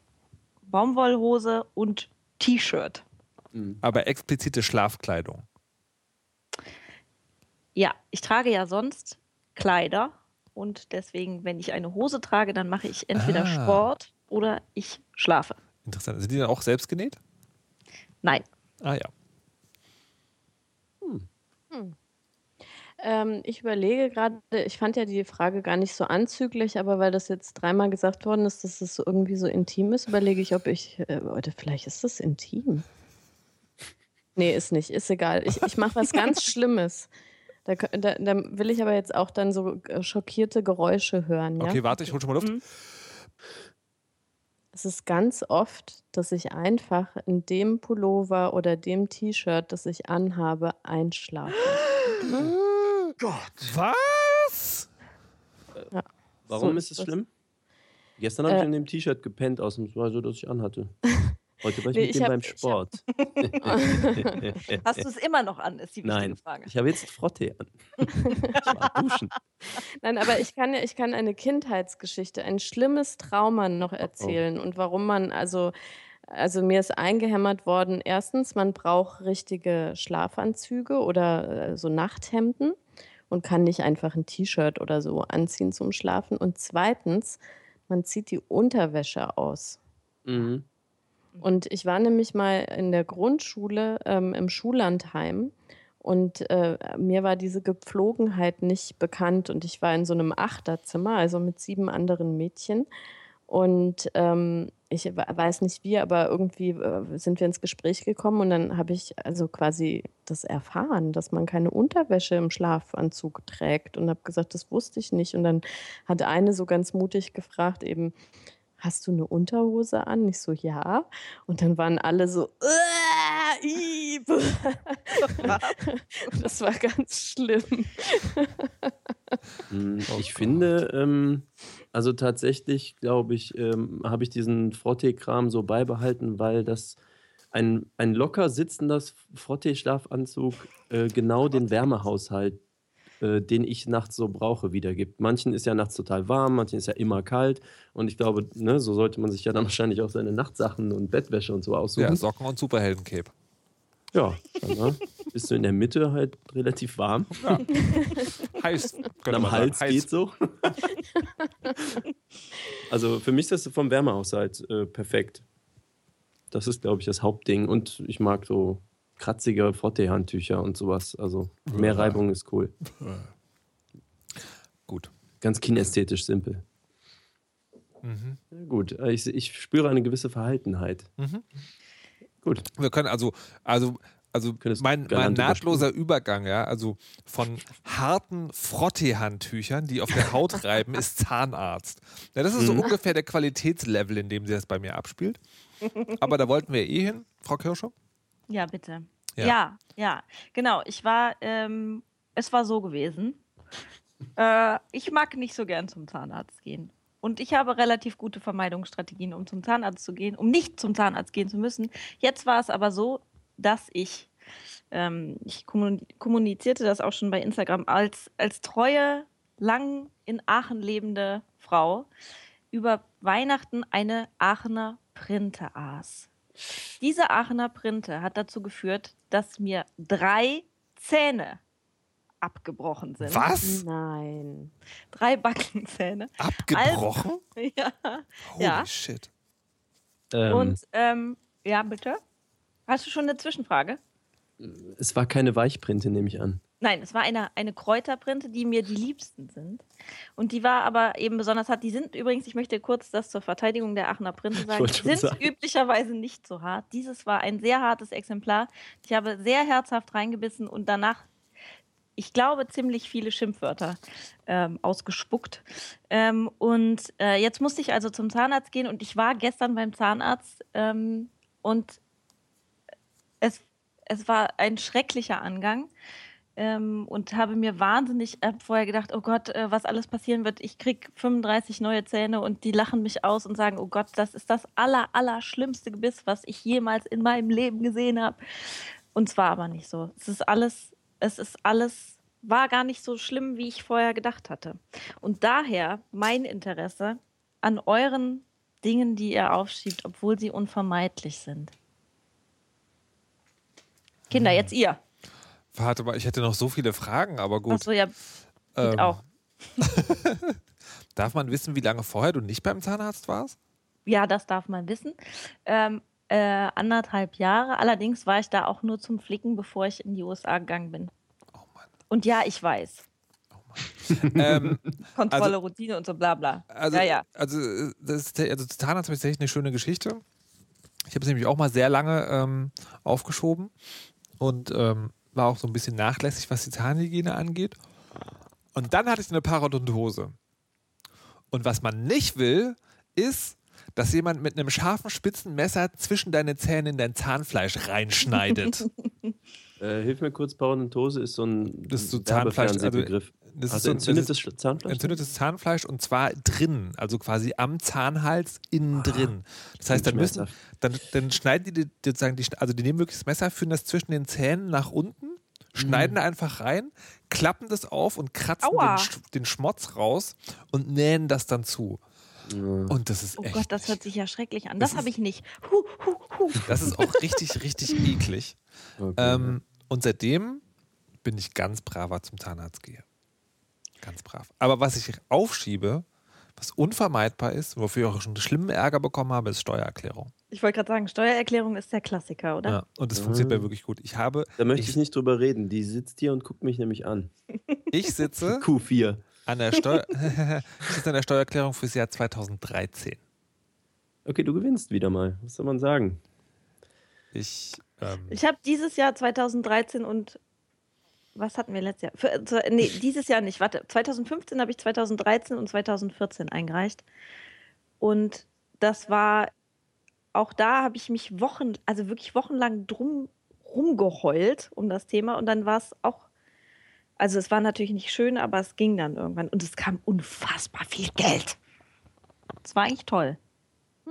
Baumwollhose und T-Shirt. Mhm. Aber explizite Schlafkleidung. Ja, ich trage ja sonst Kleider und deswegen, wenn ich eine Hose trage, dann mache ich entweder Ah. Sport oder ich schlafe. Interessant. Sind die dann auch selbst genäht? Nein. Ah ja. Ähm, ich überlege gerade, ich fand ja die Frage gar nicht so anzüglich, aber weil das jetzt dreimal gesagt worden ist, dass es so irgendwie so intim ist, überlege ich, ob ich, äh, oder vielleicht ist das intim. Nee, ist nicht, ist egal. Ich, ich mache was ganz Schlimmes. Da, da, da will ich aber jetzt auch dann so äh, schockierte Geräusche hören. Ja? Okay, warte, ich hol schon mal Luft. Mhm. Es ist ganz oft, dass ich einfach in dem Pullover oder dem T-Shirt, das ich anhabe, einschlafe. Was? Warum So ist es schlimm? Gestern habe ich Äh. in dem T-Shirt gepennt, ausnahmsweise, das ich anhatte. Heute war ich Nee, mit ich dem hab- beim ich hab- Sport. Hast du es immer noch an, ist die wichtige Nein, Frage. ich habe jetzt Frotte an. ich war duschen. Nein, aber ich kann ja, ich kann eine Kindheitsgeschichte, ein schlimmes Trauma Oh. noch erzählen und warum man, also, also mir ist eingehämmert worden, erstens, man braucht richtige Schlafanzüge oder äh, so Nachthemden und kann nicht einfach ein T-Shirt oder so anziehen zum Schlafen. Und zweitens, man zieht die Unterwäsche aus. Mhm. Und ich war nämlich mal in der Grundschule ähm, im Schullandheim und äh, mir war diese Gepflogenheit nicht bekannt und ich war in so einem Achterzimmer, also mit sieben anderen Mädchen. Und ähm, ich we- weiß nicht wie, aber irgendwie äh, sind wir ins Gespräch gekommen und dann habe ich also quasi das erfahren, dass man keine Unterwäsche im Schlafanzug trägt und habe gesagt, das wusste ich nicht. Und dann hat eine so ganz mutig gefragt, eben, hast du eine Unterhose an? Ich so, ja. Und dann waren alle so, das war ganz schlimm. Mm, Oh Ich finde, ähm, also tatsächlich, glaube ich, ähm, habe ich diesen Frottee-Kram so beibehalten, weil das ein, ein locker sitzender Frottee-Schlafanzug äh, genau den Wärmehaushalt, äh, den ich nachts so brauche, wiedergibt. Manchen ist ja nachts total warm, manchen ist ja immer kalt. Und ich glaube, ne, so sollte man sich ja dann wahrscheinlich auch seine Nachtsachen und Bettwäsche und so Ja, aussuchen. Socken und Superheldencape. Ja, scheinbar. bist du in der Mitte halt relativ warm. Heiß. Am. Hals Heiß. geht so. also für mich ist das vom Wärmehaushalt äh, perfekt. Das ist, glaube ich, das Hauptding. Und ich mag so kratzige Frottee-Handtücher und sowas. Also mehr Ja. Reibung ist cool. Gut. Ganz kinästhetisch simpel. Mhm. Gut, ich, ich spüre eine gewisse Verhaltenheit. Mhm. Gut. Wir können also, also, also mein, mein nahtloser Übergang, ja, also von harten Frottee-Handtüchern, die auf der Haut reiben, ist Zahnarzt. Ja, das ist so Mhm. ungefähr der Qualitätslevel, in dem sie das bei mir abspielt. Aber da wollten wir eh hin, Frau Kirscher. Ja, bitte. Ja. Ja, ja, genau. Ich war, ähm, es war so gewesen. Äh, ich mag nicht so gern zum Zahnarzt gehen. Und ich habe relativ gute Vermeidungsstrategien, um zum Zahnarzt zu gehen, um nicht zum Zahnarzt gehen zu müssen. Jetzt war es aber so, dass ich, ähm, ich kommun- kommunizierte das auch schon bei Instagram, als, als treue, lang in Aachen lebende Frau über Weihnachten eine Aachener Printe aß. Diese Aachener Printe hat dazu geführt, dass mir drei Zähne abgebrochen sind. Was? Nein. Drei Backenzähne. Abgebrochen? Ja. Holy ja. shit. Ähm, Und ähm, ja, bitte. Hast du schon eine Zwischenfrage? es war keine Weichprinte, nehme ich an. Nein, es war eine, eine Kräuterprinte, die mir die liebsten sind. Und die war aber eben besonders hart. Die sind übrigens, ich möchte kurz das zur Verteidigung der Aachener Printe sagen, die sind sagen. üblicherweise nicht so hart. Dieses war ein sehr hartes Exemplar. Ich habe sehr herzhaft reingebissen und danach, ich glaube, ziemlich viele Schimpfwörter ähm, ausgespuckt. Ähm, und äh, jetzt musste ich also zum Zahnarzt gehen und ich war gestern beim Zahnarzt ähm, und es, war ein schrecklicher Angang ähm, und habe mir wahnsinnig äh, vorher gedacht, oh Gott, äh, was alles passieren wird. Ich kriege 35 neue Zähne und die lachen mich aus und sagen, oh Gott, das ist das aller, aller schlimmste Gebiss, was ich jemals in meinem Leben gesehen habe. Und zwar aber nicht so. Es ist alles, es ist alles, war gar nicht so schlimm, wie ich vorher gedacht hatte. Und daher mein Interesse an euren Dingen, die ihr aufschiebt, obwohl sie unvermeidlich sind. Kinder, jetzt ihr. Warte mal, ich hätte noch so viele Fragen, aber gut. Achso, ja, Ähm, auch. Darf man wissen, wie lange vorher du nicht beim Zahnarzt warst? Ja, das darf man wissen. Ähm, äh, anderthalb Jahre. Allerdings war ich da auch nur zum Flicken, bevor ich in die USA gegangen bin. Oh Mann. Und ja, ich weiß. ähm, Kontrolle, Also- Routine und so bla bla. also, ja, ja. also, das ist, also Zahnarzt ist tatsächlich eine schöne Geschichte. Ich habe es nämlich auch mal sehr lange ähm, aufgeschoben und ähm, war auch so ein bisschen nachlässig, was die Zahnhygiene angeht. Und dann hatte ich eine Parodontose. Und was man nicht will, ist, dass jemand mit einem scharfen, spitzen Messer zwischen deine Zähne in dein Zahnfleisch reinschneidet. Äh, hilf mir kurz, Parodontose ist so ein Das ist so Zahnfleisch, also- Werbefernsehabegriff. Das Also so- das entzündetes ist Zahnfleisch? entzündetes Zahnfleisch und zwar drin, also quasi am Zahnhals innen drin. Das heißt, dann müssen, dann, dann schneiden die, die sozusagen die, also die nehmen wirklich das Messer, führen das zwischen den Zähnen nach unten, schneiden da einfach rein, klappen das auf und kratzen den, Sch- den Schmotz raus und nähen das dann zu. Und das ist Oh echt, Gott, das hört sich ja schrecklich an. Das Das habe ist- ich nicht. Huh, huh, huh. das ist auch richtig, richtig eklig. Okay. Ähm, und seitdem bin ich ganz braver zum Zahnarzt gehe. Ganz brav. Aber was ich aufschiebe, was unvermeidbar ist, wofür ich auch schon schlimmen Ärger bekommen habe, ist Steuererklärung. Ich wollte gerade sagen, Steuererklärung ist der Klassiker, oder? Ja, und das funktioniert bei mir wirklich gut. Ich habe, da möchte ich, ich, nicht drüber reden. Die sitzt hier und guckt mich nämlich an. ich sitze Q4. an der, Steuer, ich sitze an der Steuererklärung fürs Jahr 2013. Okay, du gewinnst wieder mal. Was soll man sagen? Ich, ähm, Ich habe dieses Jahr 2013 und was hatten wir letztes Jahr? Für, äh, nee, dieses Jahr nicht. Warte, 2015 habe ich 2013 und 2014 eingereicht. Und das war, auch da habe ich mich Wochen, also wirklich wochenlang drum rumgeheult um das Thema. Und dann war es auch, also es war natürlich nicht schön, aber es ging dann irgendwann. Und es kam unfassbar viel Geld. Es war eigentlich toll.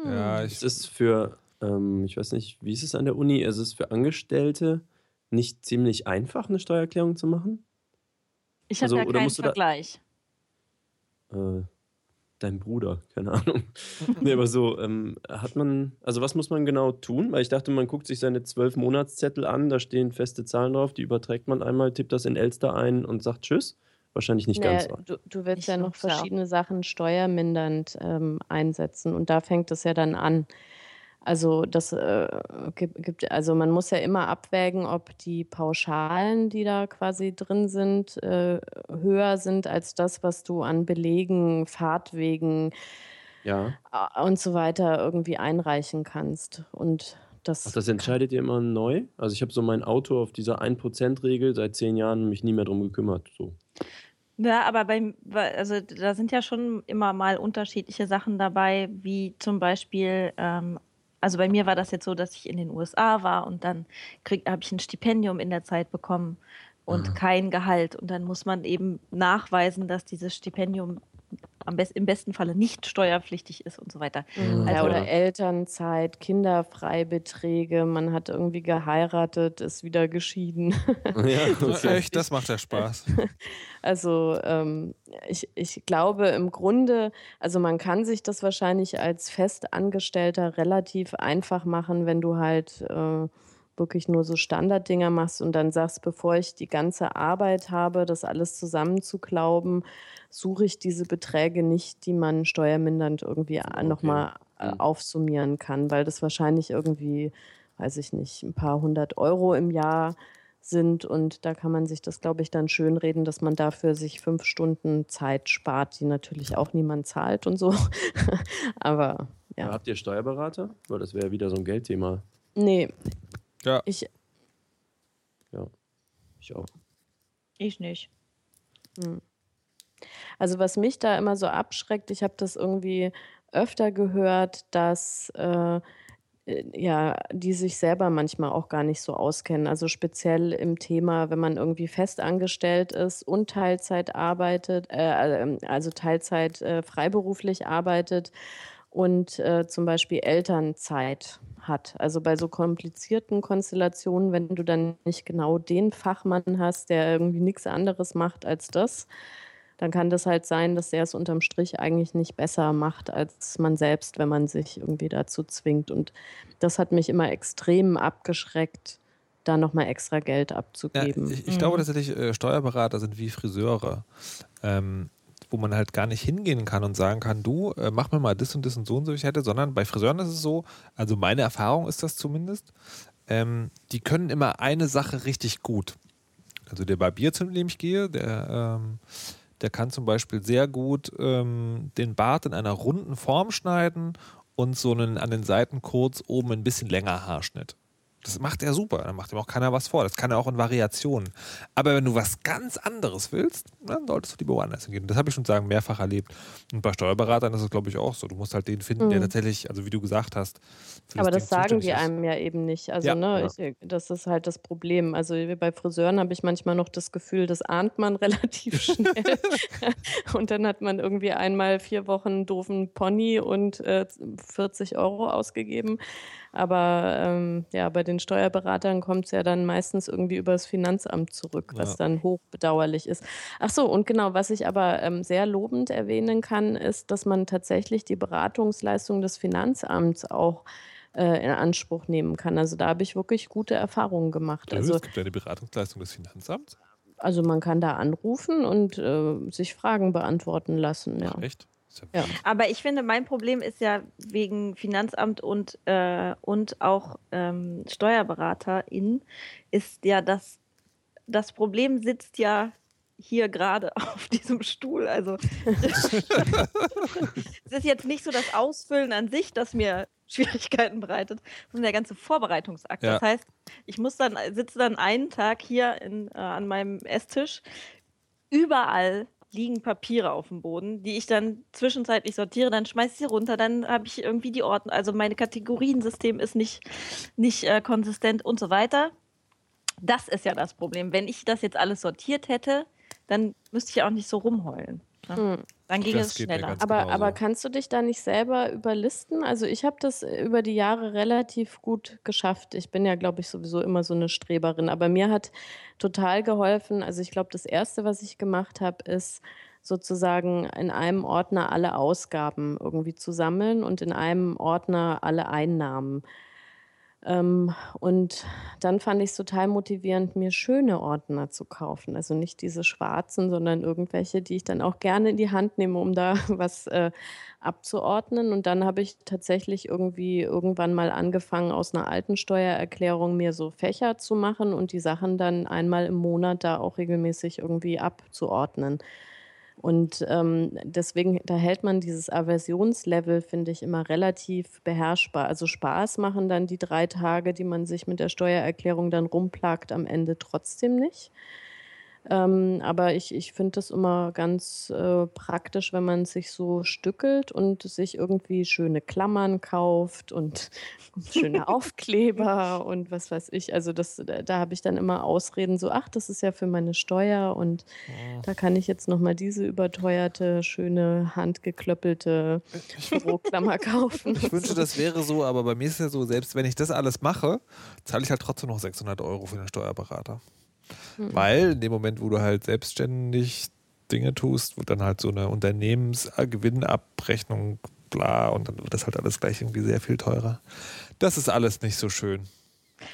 ja, Es ist für, ähm, ich weiß nicht, wie ist es an der Uni? Es ist für Angestellte nicht ziemlich einfach, eine Steuererklärung zu machen? Ich habe Also, ja oder keinen musst du da- Vergleich. Äh, dein Bruder, keine Ahnung. nee, aber so, ähm, hat man, also was muss man genau tun? Weil ich dachte, man guckt sich seine zwölf Monatszettel an, da stehen feste Zahlen drauf, die überträgt man einmal, tippt das in Elster ein und sagt Tschüss. Wahrscheinlich nicht ganz. Naja, du, du willst Ich ja noch glaub's ja auch. verschiedene Sachen steuermindernd ähm, einsetzen und da fängt es ja dann an. Also das äh, gibt, gibt, also man muss ja immer abwägen, ob die Pauschalen, die da quasi drin sind, äh, höher sind als das, was du an Belegen, Fahrtwegen Ja. äh, und so weiter irgendwie einreichen kannst. Und das, Ach, das entscheidet ihr immer neu? Also ich habe so mein Auto auf dieser 1%-Regel seit zehn Jahren mich nie mehr drum gekümmert. So. Ja, aber bei- also da sind ja schon immer mal unterschiedliche Sachen dabei, wie zum Beispiel, ähm, also bei mir war das jetzt so, dass ich in den USA war und dann habe ich ein Stipendium in der Zeit bekommen und Ah. kein Gehalt. Und dann muss man eben nachweisen, dass dieses Stipendium best, im besten Falle nicht steuerpflichtig ist und so weiter. Mhm. Ja, Also- oder Elternzeit, Kinderfreibeträge, man hat irgendwie geheiratet, ist wieder geschieden. ja, okay. echt, das macht ja Spaß. Also ähm, ich, ich glaube im Grunde, also man kann sich das wahrscheinlich als Festangestellter relativ einfach machen, wenn du halt äh, wirklich nur so Standarddinger machst und dann sagst, bevor ich die ganze Arbeit habe, das alles zusammenzuklauben, suche ich diese Beträge nicht, die man steuermindernd irgendwie Okay. nochmal äh, aufsummieren kann, weil das wahrscheinlich irgendwie, weiß ich nicht, ein paar hundert Euro im Jahr sind und da kann man sich das, glaube ich, dann schönreden, dass man dafür sich fünf Stunden Zeit spart, die natürlich auch niemand zahlt und so. Aber ja, Habt ihr Steuerberater? Weil das wäre wieder so ein Geldthema. nee, Ja. ich, Ja, ich auch. Ich nicht. Hm. Also was mich da immer so abschreckt, ich habe das irgendwie öfter gehört, dass äh, äh, ja, die sich selber manchmal auch gar nicht so auskennen. Also speziell im Thema, wenn man irgendwie festangestellt ist und Teilzeit arbeitet, äh, ähm, also Teilzeit äh, freiberuflich arbeitet und äh, zum Beispiel Elternzeit hat. Also bei so komplizierten Konstellationen, wenn du dann nicht genau den Fachmann hast, der irgendwie nichts anderes macht als das, dann kann das halt sein, dass der es unterm Strich eigentlich nicht besser macht als man selbst, wenn man sich irgendwie dazu zwingt. Und das hat mich immer extrem abgeschreckt, da nochmal extra Geld abzugeben. Ja, ich, ich mhm. glaube tatsächlich, Steuerberater sind wie Friseure. Ähm, wo man halt gar nicht hingehen kann und sagen kann, du, äh, mach mir mal das und das und so und so, ich hätte, sondern bei Friseuren ist es so, also meine Erfahrung ist das zumindest, ähm, die können immer eine Sache richtig gut. Also der Barbier, zu dem ich gehe, der ähm, der kann zum Beispiel sehr gut ähm, den Bart in einer runden Form schneiden und so einen an den Seiten kurz oben ein bisschen länger Haarschnitt. Das macht er super, da macht ihm auch keiner was vor. Das kann er auch in Variationen. Aber wenn du was ganz anderes willst, dann solltest du lieber woanders hingehen. Das habe ich schon sagen mehrfach erlebt. Und bei Steuerberatern ist es, glaube ich, auch so. Du musst halt den finden, mhm. der tatsächlich, also wie du gesagt hast. Aber das, das sagen die einem ja eben nicht. Also, ja. ne, ich, das ist halt das Problem. Also bei Friseuren habe ich manchmal noch das Gefühl, das ahnt man relativ schnell. und dann hat man irgendwie einmal vier Wochen doofen Pony und äh, 40 Euro ausgegeben. Aber ähm, ja, bei den Steuerberatern kommt es ja dann meistens irgendwie übers Finanzamt zurück, was ja. dann hochbedauerlich ist. Ach so, und genau, was ich aber ähm, sehr lobend erwähnen kann, ist, dass man tatsächlich die Beratungsleistung des Finanzamts auch äh, in Anspruch nehmen kann. Also da habe ich wirklich gute Erfahrungen gemacht. Also, es gibt ja eine Beratungsleistung des Finanzamts. Also man kann da anrufen und äh, sich Fragen beantworten lassen. Ja. Ach, echt? Ja. Aber ich finde, mein Problem ist ja wegen Finanzamt und, äh, und auch ähm, SteuerberaterInnen, ist ja, dass das Problem sitzt ja hier gerade auf diesem Stuhl. Also es ist jetzt nicht so das Ausfüllen an sich, das mir Schwierigkeiten bereitet, sondern der ganze Vorbereitungsakt. Ja. Das heißt, ich muss dann, sitze dann einen Tag hier in, äh, an meinem Esstisch, überall liegen Papiere auf dem Boden, die ich dann zwischenzeitlich sortiere, dann schmeiße ich sie runter, dann habe ich irgendwie die Ordnung, also mein Kategoriensystem ist nicht, nicht äh, konsistent und so weiter. Das ist ja das Problem. Wenn ich das jetzt alles sortiert hätte, dann müsste ich auch nicht so rumheulen. Ne? Hm. Dann ging das es schneller. Aber, aber kannst du dich da nicht selber überlisten? Also ich habe das über die Jahre relativ gut geschafft. Ich bin ja, glaube ich, sowieso immer so eine Streberin. Aber mir hat total geholfen. Also ich glaube, das Erste, was ich gemacht habe, ist sozusagen in einem Ordner alle Ausgaben irgendwie zu sammeln und in einem Ordner alle Einnahmen. Ähm, und dann fand ich es total motivierend, mir schöne Ordner zu kaufen. Also nicht diese schwarzen, sondern irgendwelche, die ich dann auch gerne in die Hand nehme, um da was äh, abzuordnen. Und dann habe ich tatsächlich irgendwie irgendwann mal angefangen, aus einer alten Steuererklärung mir so Fächer zu machen und die Sachen dann einmal im Monat da auch regelmäßig irgendwie abzuordnen. Und ähm, deswegen, da hält man dieses Aversionslevel, finde ich, immer relativ beherrschbar. Also Spaß machen dann die drei Tage, die man sich mit der Steuererklärung dann rumplagt, am Ende trotzdem nicht. Ähm, aber ich, ich finde das immer ganz äh, praktisch, wenn man sich so stückelt und sich irgendwie schöne Klammern kauft und, schöne Aufkleber und was weiß ich. Also das, da, da habe ich dann immer Ausreden, so, ach, das ist ja für meine Steuer und oh. da kann ich jetzt nochmal diese überteuerte, schöne, handgeklöppelte Büroklammer kaufen. Ich wünsche, so. das wäre so, aber bei mir ist es ja so, selbst wenn ich das alles mache, zahle ich halt trotzdem noch 600 Euro für den Steuerberater. Mhm. Weil in dem Moment, wo du halt selbstständig Dinge tust, wird dann halt so eine Unternehmensgewinnabrechnung bla und dann wird das halt alles gleich irgendwie sehr viel teurer. Das ist alles nicht so schön.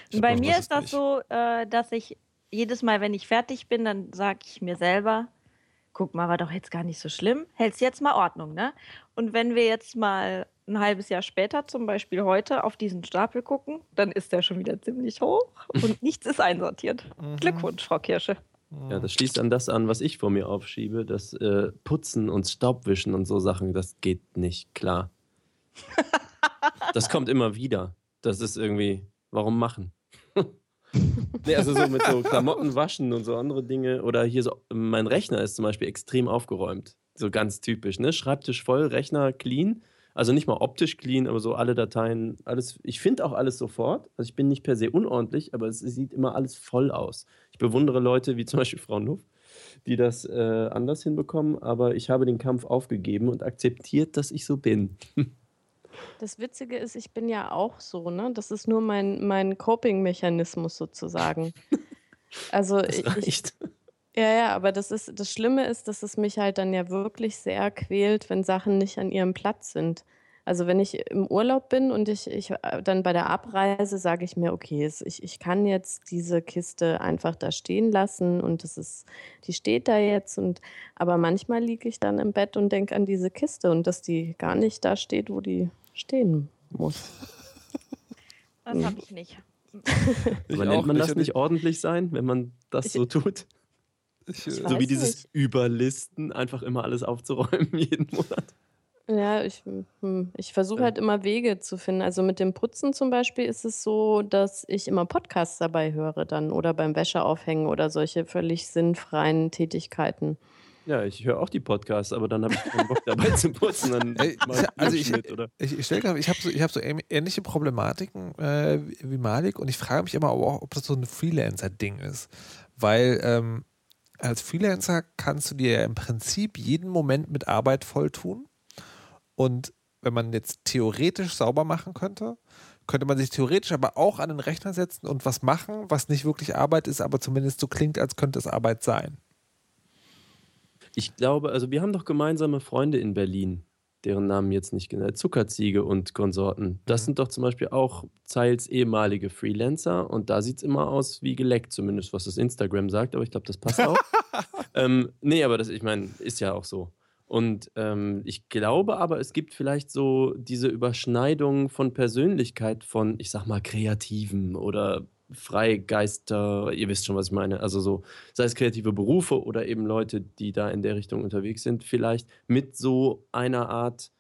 Ich Bei mir ist das nicht. so, äh, dass ich jedes Mal, wenn ich fertig bin, dann sage ich mir selber, guck mal, war doch jetzt gar nicht so schlimm, hältst jetzt mal Ordnung, ne? Und wenn wir jetzt mal ein halbes Jahr später, zum Beispiel heute, auf diesen Stapel gucken, dann ist der schon wieder ziemlich hoch und nichts ist einsortiert. Mhm. Glückwunsch, Frau Kirsche. Ja, das schließt an das an, was ich vor mir aufschiebe. Das äh, Putzen und Staubwischen und so Sachen, das geht nicht klar. das kommt immer wieder. Das ist irgendwie, warum machen? nee, also so mit so Klamotten waschen und so andere Dinge. Oder hier so, mein Rechner ist zum Beispiel extrem aufgeräumt. So ganz typisch, ne? Schreibtisch voll, Rechner clean Also nicht mal optisch clean, aber so alle Dateien, alles. Ich finde auch alles sofort. Also ich bin nicht per se unordentlich, aber es sieht immer alles voll aus. Ich bewundere Leute wie zum Beispiel Frau Nuff, die das äh, anders hinbekommen, aber ich habe den Kampf aufgegeben und akzeptiert, dass ich so bin. Das Witzige ist, ich bin ja auch so, ne? Das ist nur mein, mein Coping-Mechanismus sozusagen. Also Das ich, ja, ja, aber das ist, das Schlimme ist, dass es mich halt dann ja wirklich sehr quält, wenn Sachen nicht an ihrem Platz sind. Also wenn ich im Urlaub bin und ich, ich äh, dann bei der Abreise sage ich mir, okay, ich, ich kann jetzt diese Kiste einfach da stehen lassen und das ist, die steht da jetzt und aber manchmal liege ich dann im Bett und denke an diese Kiste und dass die gar nicht da steht, wo die stehen muss. Das habe ich nicht. Ich Aber auch nennt man das und nicht ordentlich sein, wenn man das Ich- so tut? Ich, Ich äh, So wie dieses nicht. Überlisten, einfach immer alles aufzuräumen jeden Monat. Ja, ich, hm, ich versuche halt immer Wege zu finden. Also mit dem Putzen zum Beispiel ist es so, dass ich immer Podcasts dabei höre dann oder beim Wäscheaufhängen oder solche völlig sinnfreien Tätigkeiten. Ja, ich höre auch die Podcasts, aber dann habe ich keinen Bock dabei zu putzen. Dann ich also ich, oder? ich, ich stelle gerade, ich habe so, ich hab so ähn- ähnliche Problematiken äh, wie- Malik und ich frage mich immer auch, ob das so ein Freelancer-Ding ist. Weil ähm, als Freelancer kannst du dir ja im Prinzip jeden Moment mit Arbeit volltun. Und wenn man jetzt theoretisch sauber machen könnte, könnte man sich theoretisch aber auch an den Rechner setzen und was machen, was nicht wirklich Arbeit ist, aber zumindest so klingt, als könnte es Arbeit sein. Ich glaube, also wir haben doch gemeinsame Freunde in Berlin, deren Namen jetzt nicht genannt, Zuckerziege und Konsorten. Das Mhm. sind doch zum Beispiel auch Zeils ehemalige Freelancer und da sieht es immer aus wie geleckt, zumindest was das Instagram sagt, aber ich glaube, das passt auch. ähm, nee, aber das, ich meine, ist ja auch so. Und ähm, ich glaube aber, es gibt vielleicht so diese Überschneidung von Persönlichkeit von, ich sag mal, Kreativen oder Freigeister, ihr wisst schon, was ich meine. Also so, sei es kreative Berufe oder eben Leute, die da in der Richtung unterwegs sind, vielleicht mit so einer Art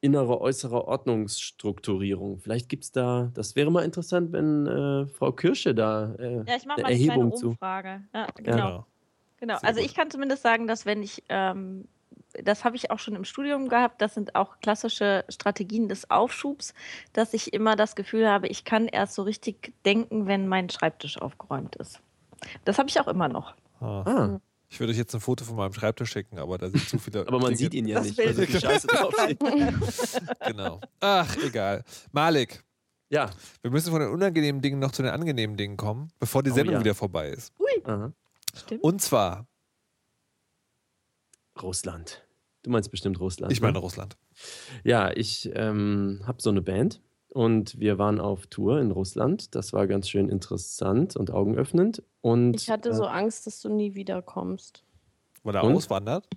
innere, äußere Ordnungsstrukturierung. Vielleicht gibt es da, das wäre mal interessant, wenn äh, Frau Kirsche da äh, Ja, ich mache eine mal eine kleine Erhebung zu. Umfrage. Ja, genau. Genau. Genau, Sehr also gut. ich kann zumindest sagen, dass wenn ich, ähm, das habe ich auch schon im Studium gehabt, das sind auch klassische Strategien des Aufschubs, dass ich immer das Gefühl habe, ich kann erst so richtig denken, wenn mein Schreibtisch aufgeräumt ist. Das habe ich auch immer noch. Ah. Ah, Ich würde euch jetzt ein Foto von meinem Schreibtisch schicken, aber da sind zu viele. aber man Dinge- sieht ihn ja Das nicht, weil so Bild. viel Scheiße draufsteht. Genau. Ach, egal. Malik, Ja, wir müssen von den unangenehmen Dingen noch zu den angenehmen Dingen kommen, bevor die Oh Sendung ja. wieder vorbei ist. aha. Stimmt. Und zwar, Russland. Du meinst bestimmt Russland. ich meine ne? Russland. Ja, ich ähm, habe so eine Band und wir waren auf Tour in Russland. Das war ganz schön interessant und augenöffnend. Und Ich hatte äh, so Angst, dass du nie wiederkommst. Weil er Und? auswandert.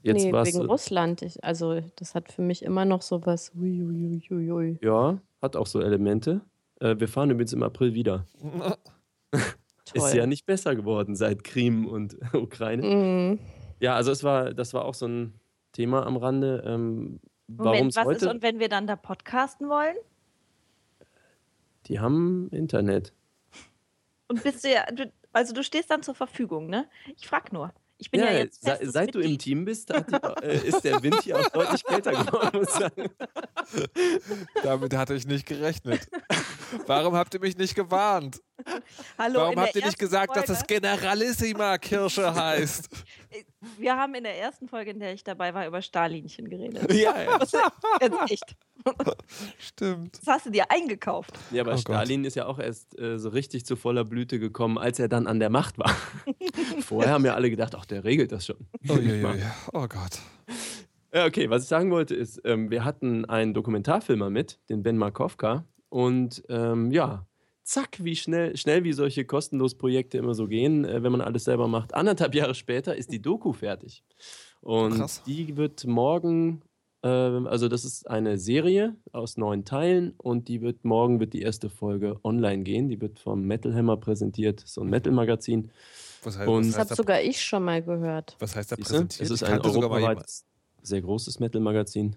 jetzt nee, wegen Russland. Ich, also das hat für mich immer noch so was. Ui, ui, ui, ui, ui. Ja, hat auch so Elemente. Äh, wir fahren übrigens im April wieder. Ist ja nicht besser geworden seit Krim und Ukraine. Mm. Ja, also es war, das war auch so ein Thema am Rande. Ähm, warum Moment, was heute? ist und wenn wir dann da podcasten wollen? Die haben Internet. Und bist du ja, also du stehst dann zur Verfügung, ne? Ich frag nur. Ich bin ja, jetzt se- seit du im. Team bist, hat die, äh, ist der Wind hier auch deutlich kälter geworden, muss ich sagen. Damit hatte ich nicht gerechnet. Warum habt ihr mich nicht gewarnt? Hallo, Warum habt ihr nicht gesagt, dass es Folge- Generalissima Kirsche heißt? Wir haben in der ersten Folge, in der ich dabei war, über Stalinchen geredet. ja, ja. Das ist echt. Stimmt. Das hast du dir eingekauft. Ja, aber Oh Gott. Stalin ist ja auch erst äh, so richtig zu voller Blüte gekommen, als er dann an der Macht war. Vorher haben ja alle gedacht, ach, der regelt das schon. Uiuiui. Oh Gott. Ja, okay, was ich sagen wollte ist, ähm, wir hatten einen Dokumentarfilmer mit, den Ben Markovka. Und ähm, ja, zack, wie schnell, schnell wie solche kostenlos Projekte immer so gehen, äh, wenn man alles selber macht. Anderthalb Jahre später ist die Doku fertig. Und Krass. die wird morgen, ähm, also das ist eine Serie aus neun Teilen und die wird morgen wird die erste Folge online gehen. Die wird vom Metal Hammer präsentiert, so ein Metal-Magazin. Was heißt, Und- Das habe sogar ich schon mal gehört. was heißt da präsentiert? Es ist ein europaweites, sehr großes Metal-Magazin.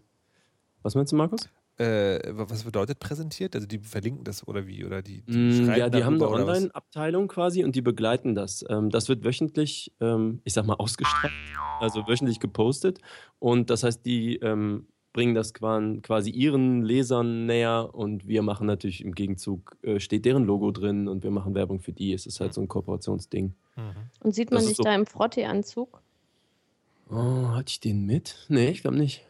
Was meinst du, Markus? Äh, was bedeutet präsentiert? Also die verlinken das oder wie? Oder die, die Mm, Ja, die haben eine? Online-Abteilung quasi und die begleiten das. Ähm, das wird wöchentlich, ähm, ich sag mal, ausgestrahlt, also wöchentlich gepostet. Und das heißt, die ähm, bringen das quasi ihren Lesern näher und wir machen natürlich im Gegenzug, äh, steht deren Logo drin und wir machen Werbung für die. Es ist halt so ein Kooperationsding. Mhm. Und sieht man dich so da im Frotti-Anzug? Oh, hatte ich den mit? Nee, ich glaube nicht.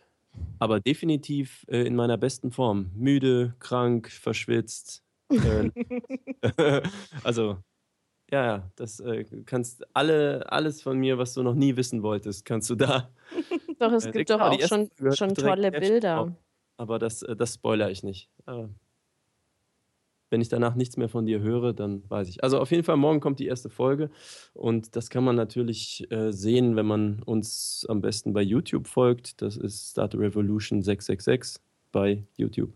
Aber definitiv äh, in meiner besten Form. Müde, krank, verschwitzt. Äh, also, ja, ja, das äh, kannst alle, alles von mir, was du noch nie wissen wolltest, kannst du da. Doch, es äh, gibt doch auch schon, schon tolle Bilder. Aber das, äh, das spoilere ich nicht. Aber wenn ich danach nichts mehr von dir höre, dann weiß ich. Also auf jeden Fall, morgen kommt die erste Folge und das kann man natürlich äh, sehen, wenn man uns am besten bei YouTube folgt. Das ist Start Revolution 666 bei YouTube.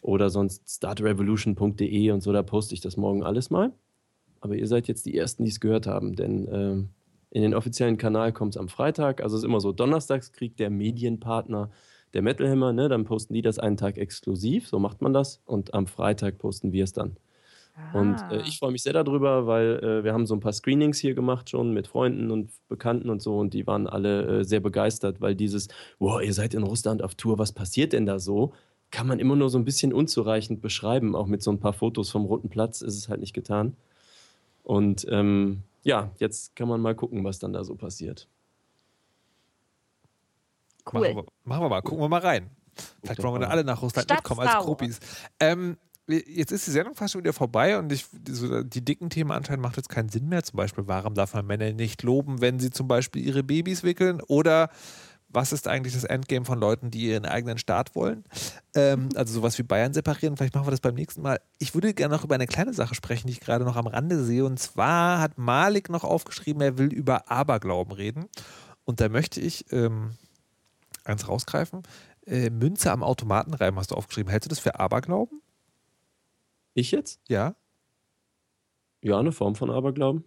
Oder sonst startrevolution.de und so, da poste ich das morgen alles mal. Aber ihr seid jetzt die Ersten, die es gehört haben, denn äh, in den offiziellen Kanal kommt es am Freitag. Also es ist immer so, donnerstags kriegt der Medienpartner der Metal Hammer, ne, dann posten die das einen Tag exklusiv, so macht man das. Und am Freitag posten wir es dann. Aha. Und äh, ich freue mich sehr darüber, weil äh, wir haben so ein paar Screenings hier gemacht schon mit Freunden und Bekannten und so und die waren alle äh, sehr begeistert, weil dieses, wow, ihr seid in Russland auf Tour, was passiert denn da so? Kann man immer nur so ein bisschen unzureichend beschreiben, auch mit so ein paar Fotos vom Roten Platz ist es halt nicht getan. Und ähm, ja, jetzt kann man mal gucken, was dann da so passiert. Cool. Machen wir, machen wir mal, gucken wir mal rein. Vielleicht wollen wir dann alle nach Russland Stadt mitkommen als Gruppis. Ähm, jetzt ist die Sendung fast schon wieder vorbei und ich, so, die dicken Themen anscheinend macht jetzt keinen Sinn mehr. Zum Beispiel, warum darf man Männer nicht loben, wenn sie zum Beispiel ihre Babys wickeln? Oder was ist eigentlich das Endgame von Leuten, die ihren eigenen Staat wollen? Ähm, also sowas wie Bayern separieren. Vielleicht machen wir das beim nächsten Mal. Ich würde gerne noch über eine kleine Sache sprechen, die ich gerade noch am Rande sehe. Und zwar hat Malik noch aufgeschrieben, er will über Aberglauben reden. Und da möchte ich ähm, eins rausgreifen. Äh, Münze am Automaten reiben hast du aufgeschrieben. Hältst du das für Aberglauben? Ich jetzt? Ja. Ja, eine Form von Aberglauben.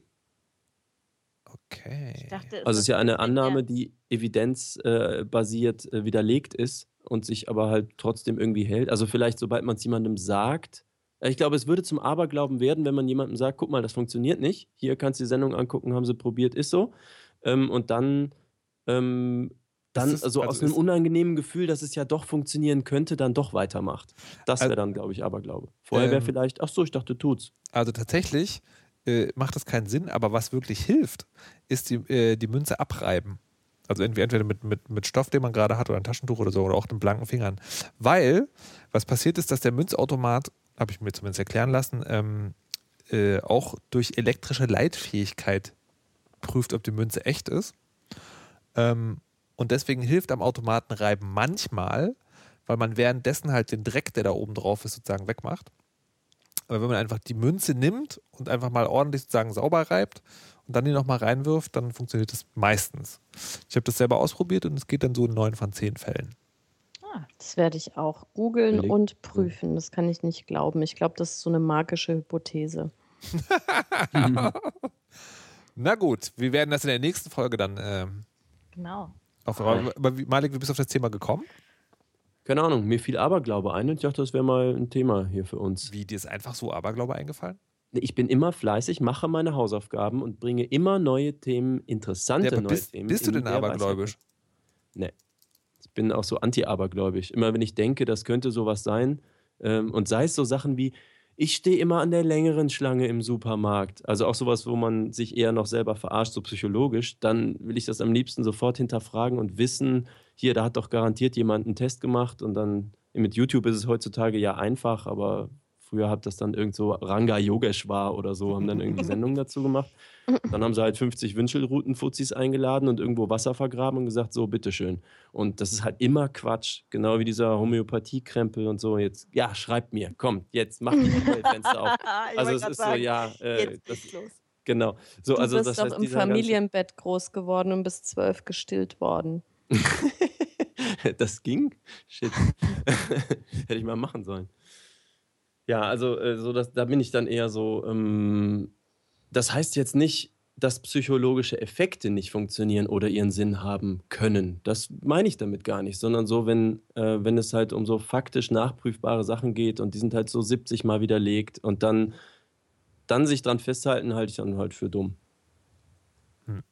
Okay. Dachte, also es ist ja eine Annahme, die evidenzbasiert äh, widerlegt ist und sich aber halt trotzdem irgendwie hält. Also vielleicht, sobald man es jemandem sagt, ich glaube, es würde zum Aberglauben werden, wenn man jemandem sagt, guck mal, das funktioniert nicht. Hier kannst du die Sendung angucken, haben sie probiert, ist so. Ähm, und dann ähm, dann ist, also, also aus einem unangenehmen Gefühl, dass es ja doch funktionieren könnte, dann doch weitermacht. Das wäre dann, glaube ich, Aberglaube. Vorher wäre ähm, vielleicht, ach so, ich dachte, tut's. Also tatsächlich äh, macht das keinen Sinn, aber was wirklich hilft, ist die, äh, die Münze abreiben. Also entweder mit, mit, mit Stoff, den man gerade hat, oder ein Taschentuch oder so, oder auch den blanken Fingern. Weil, was passiert ist, dass der Münzautomat, habe ich mir zumindest erklären lassen, ähm, äh, auch durch elektrische Leitfähigkeit prüft, ob die Münze echt ist. Ähm, und deswegen hilft am Automatenreiben manchmal, weil man währenddessen halt den Dreck, der da oben drauf ist, sozusagen wegmacht. Aber wenn man einfach die Münze nimmt und einfach mal ordentlich sozusagen sauber reibt und dann die nochmal reinwirft, dann funktioniert das meistens. Ich habe das selber ausprobiert und es geht dann so in neun von zehn Fällen. Ah, das werde ich auch googeln und prüfen. Das kann ich nicht glauben. Ich glaube, das ist so eine magische Hypothese. Na gut, wir werden das in der nächsten Folge dann ähm, genau. Auf, aber, aber Malik, wie bist du auf das Thema gekommen? Keine Ahnung, mir fiel Aberglaube ein und ich dachte, das wäre mal ein Thema hier für uns. Wie, dir ist einfach so Aberglaube eingefallen? Ich bin immer fleißig, mache meine Hausaufgaben und bringe immer neue Themen, interessante ja, neue bist, Themen. Bist du denn abergläubisch? Nee. Ich bin auch so anti-abergläubig. Immer wenn ich denke, das könnte sowas sein, ähm, und sei es so Sachen wie, ich stehe immer an der längeren Schlange im Supermarkt. Also auch sowas, wo man sich eher noch selber verarscht, so psychologisch. Dann will ich das am liebsten sofort hinterfragen und wissen, hier, da hat doch garantiert jemand einen Test gemacht und dann mit YouTube ist es heutzutage ja einfach, aber Früher hat das dann irgend so Ranga Yogeshwar oder so, haben dann irgendwie Sendungen dazu gemacht. Dann haben sie halt 50 Wünschelrouten-Fuzis eingeladen und irgendwo Wasser vergraben und gesagt, so, bitteschön. Und das ist halt immer Quatsch. Genau wie dieser Homöopathie-Krempel und so. Jetzt, ja, schreibt mir, komm, jetzt mach die Fenster auf. Also es ist sagen, so, ja, äh, das, los. Genau. So, du also, bist das doch heißt, im Familienbett groß geworden und bis zwölf gestillt worden. das ging? Shit. Hätte ich mal machen sollen. Ja, also äh, so dass, da bin ich dann eher so. Ähm, das heißt jetzt nicht, dass psychologische Effekte nicht funktionieren oder ihren Sinn haben können. Das meine ich damit gar nicht, sondern so, wenn, äh, wenn es halt um so faktisch nachprüfbare Sachen geht und die sind halt so 70 Mal widerlegt und dann, dann sich dran festhalten, halte ich dann halt für dumm. Hm.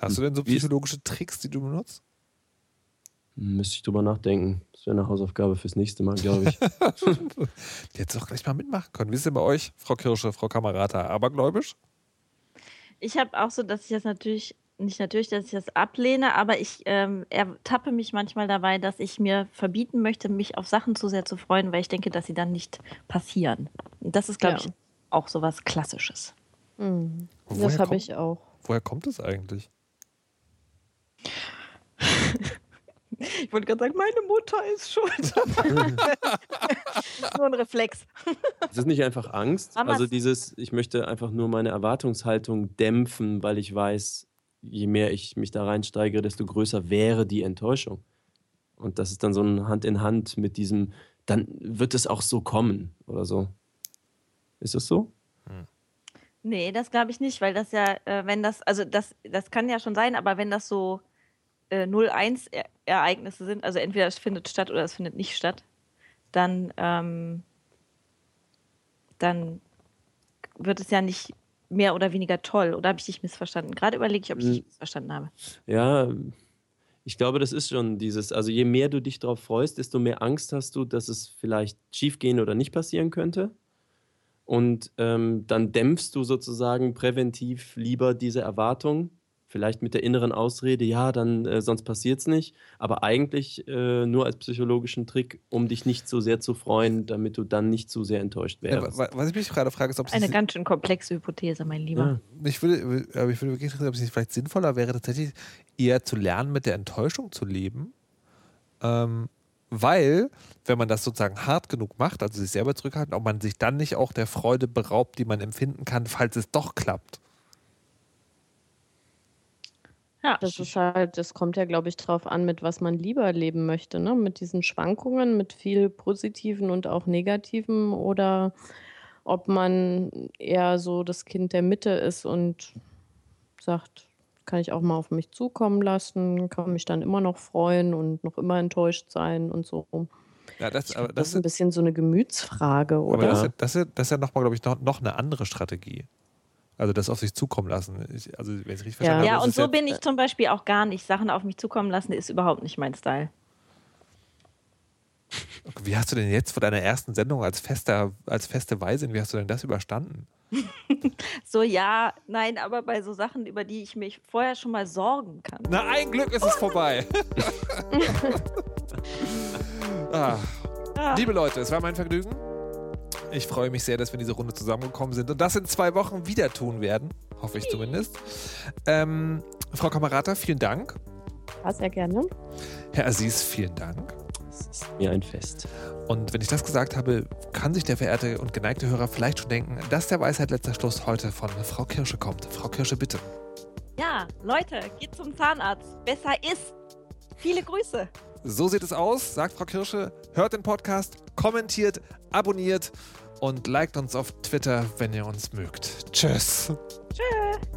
Hast du denn so psychologische Tricks, die du benutzt? Müsste ich drüber nachdenken. Das wäre eine Hausaufgabe fürs nächste Mal, glaube ich. Jetzt doch gleich mal mitmachen können. Wie ist denn bei euch, Frau Kirsche, Frau Kamerata, abergläubisch? Ich habe auch so, dass ich das natürlich, nicht natürlich, dass ich das ablehne, aber ich ähm, ertappe mich manchmal dabei, dass ich mir verbieten möchte, mich auf Sachen zu sehr zu freuen, weil ich denke, dass sie dann nicht passieren. Und das ist, glaube Ja. ich, auch so was Klassisches. Mhm. Das habe ich auch. Woher kommt es eigentlich? Ich wollte gerade sagen, meine Mutter ist schuld. Nur ein Reflex. Ist das nicht einfach Angst? Mamas- Also dieses, ich möchte einfach nur meine Erwartungshaltung dämpfen, weil ich weiß, je mehr ich mich da reinsteigere, desto größer wäre die Enttäuschung. Und das ist dann so ein Hand in Hand mit diesem, dann wird es auch so kommen oder so. Ist das so? Nee, das glaube ich nicht, weil das ja, äh, wenn das, also das, das kann ja schon sein, aber wenn das so äh, 0-1-Ereignisse sind, also entweder es findet statt oder es findet nicht statt, dann, ähm, dann wird es ja nicht mehr oder weniger toll. Oder habe ich dich missverstanden? Gerade überlege ich, ob ich dich Hm. missverstanden habe. Ja, ich glaube, das ist schon dieses, also je mehr du dich darauf freust, desto mehr Angst hast du, dass es vielleicht schiefgehen oder nicht passieren könnte. Und ähm, dann dämpfst du sozusagen präventiv lieber diese Erwartung, vielleicht mit der inneren Ausrede, ja, dann äh, sonst passiert es nicht, aber eigentlich äh, nur als psychologischen Trick, um dich nicht so sehr zu freuen, damit du dann nicht zu sehr enttäuscht Ja, wärst. wa- was ich mich gerade frage, ist, ob es Eine ganz schön komplexe Hypothese, mein Lieber. Ja. ich würde, aber ich würde wirklich interessieren, ob es nicht vielleicht sinnvoller wäre, tatsächlich eher zu lernen, mit der Enttäuschung zu leben. Ähm, weil, wenn man das sozusagen hart genug macht, also sich selber zurückhalten, ob man sich dann nicht auch der Freude beraubt, die man empfinden kann, falls es doch klappt. Ja, Das ist halt, das kommt ja, glaube ich, drauf an, mit was man lieber leben möchte, ne? Mit diesen Schwankungen, mit viel Positiven und auch Negativen oder ob man eher so das Kind der Mitte ist und sagt, kann ich auch mal auf mich zukommen lassen, kann mich dann immer noch freuen und noch immer enttäuscht sein und so. Ja, das, aber glaub, das, das ist ein bisschen so eine Gemütsfrage, aber oder? das, ist, das, ist, das ist ja nochmal, glaube ich, noch, noch eine andere Strategie. Also das auf sich zukommen lassen. Ich, also, wenn ich es richtig Ja. verstanden ja habe, und ist so ja, bin ich zum Beispiel auch gar nicht. Sachen auf mich zukommen lassen ist überhaupt nicht mein Style. Wie hast du denn jetzt vor deiner ersten Sendung als fester, als feste Weisin, wie hast du denn das überstanden? So, ja, nein, aber bei so Sachen, über die ich mich vorher schon mal sorgen kann. Na, ein Glück ist es vorbei. ah, Ah, liebe Leute, es war mein Vergnügen. Ich freue mich sehr, dass wir in diese Runde zusammengekommen sind und das in zwei Wochen wieder tun werden. Hoffe ich zumindest. Ähm, Frau Kamerata, vielen Dank. Ja, sehr gerne. Herr Aziz, vielen Dank. Es ist mir ein Fest. Und wenn ich das gesagt habe, kann sich der verehrte und geneigte Hörer vielleicht schon denken, dass der Weisheit letzter Schluss heute von Frau Kirsche kommt. Frau Kirsche, bitte. ja, Leute, geht zum Zahnarzt. Besser ist. Viele Grüße. So sieht es aus, sagt Frau Kirsche. Hört den Podcast, kommentiert, abonniert und liked uns auf Twitter, wenn ihr uns mögt. Tschüss. Tschüss.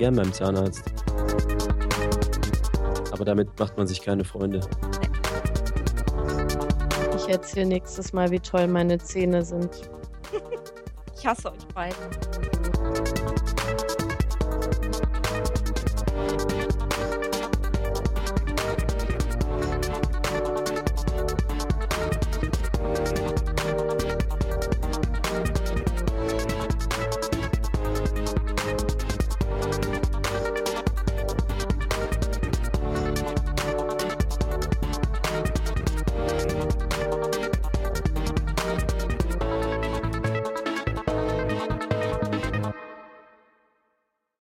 Gern beim Zahnarzt. Aber damit macht man sich keine Freunde. Ich erzähle nächstes Mal, wie toll meine Zähne sind. Ich hasse euch beiden.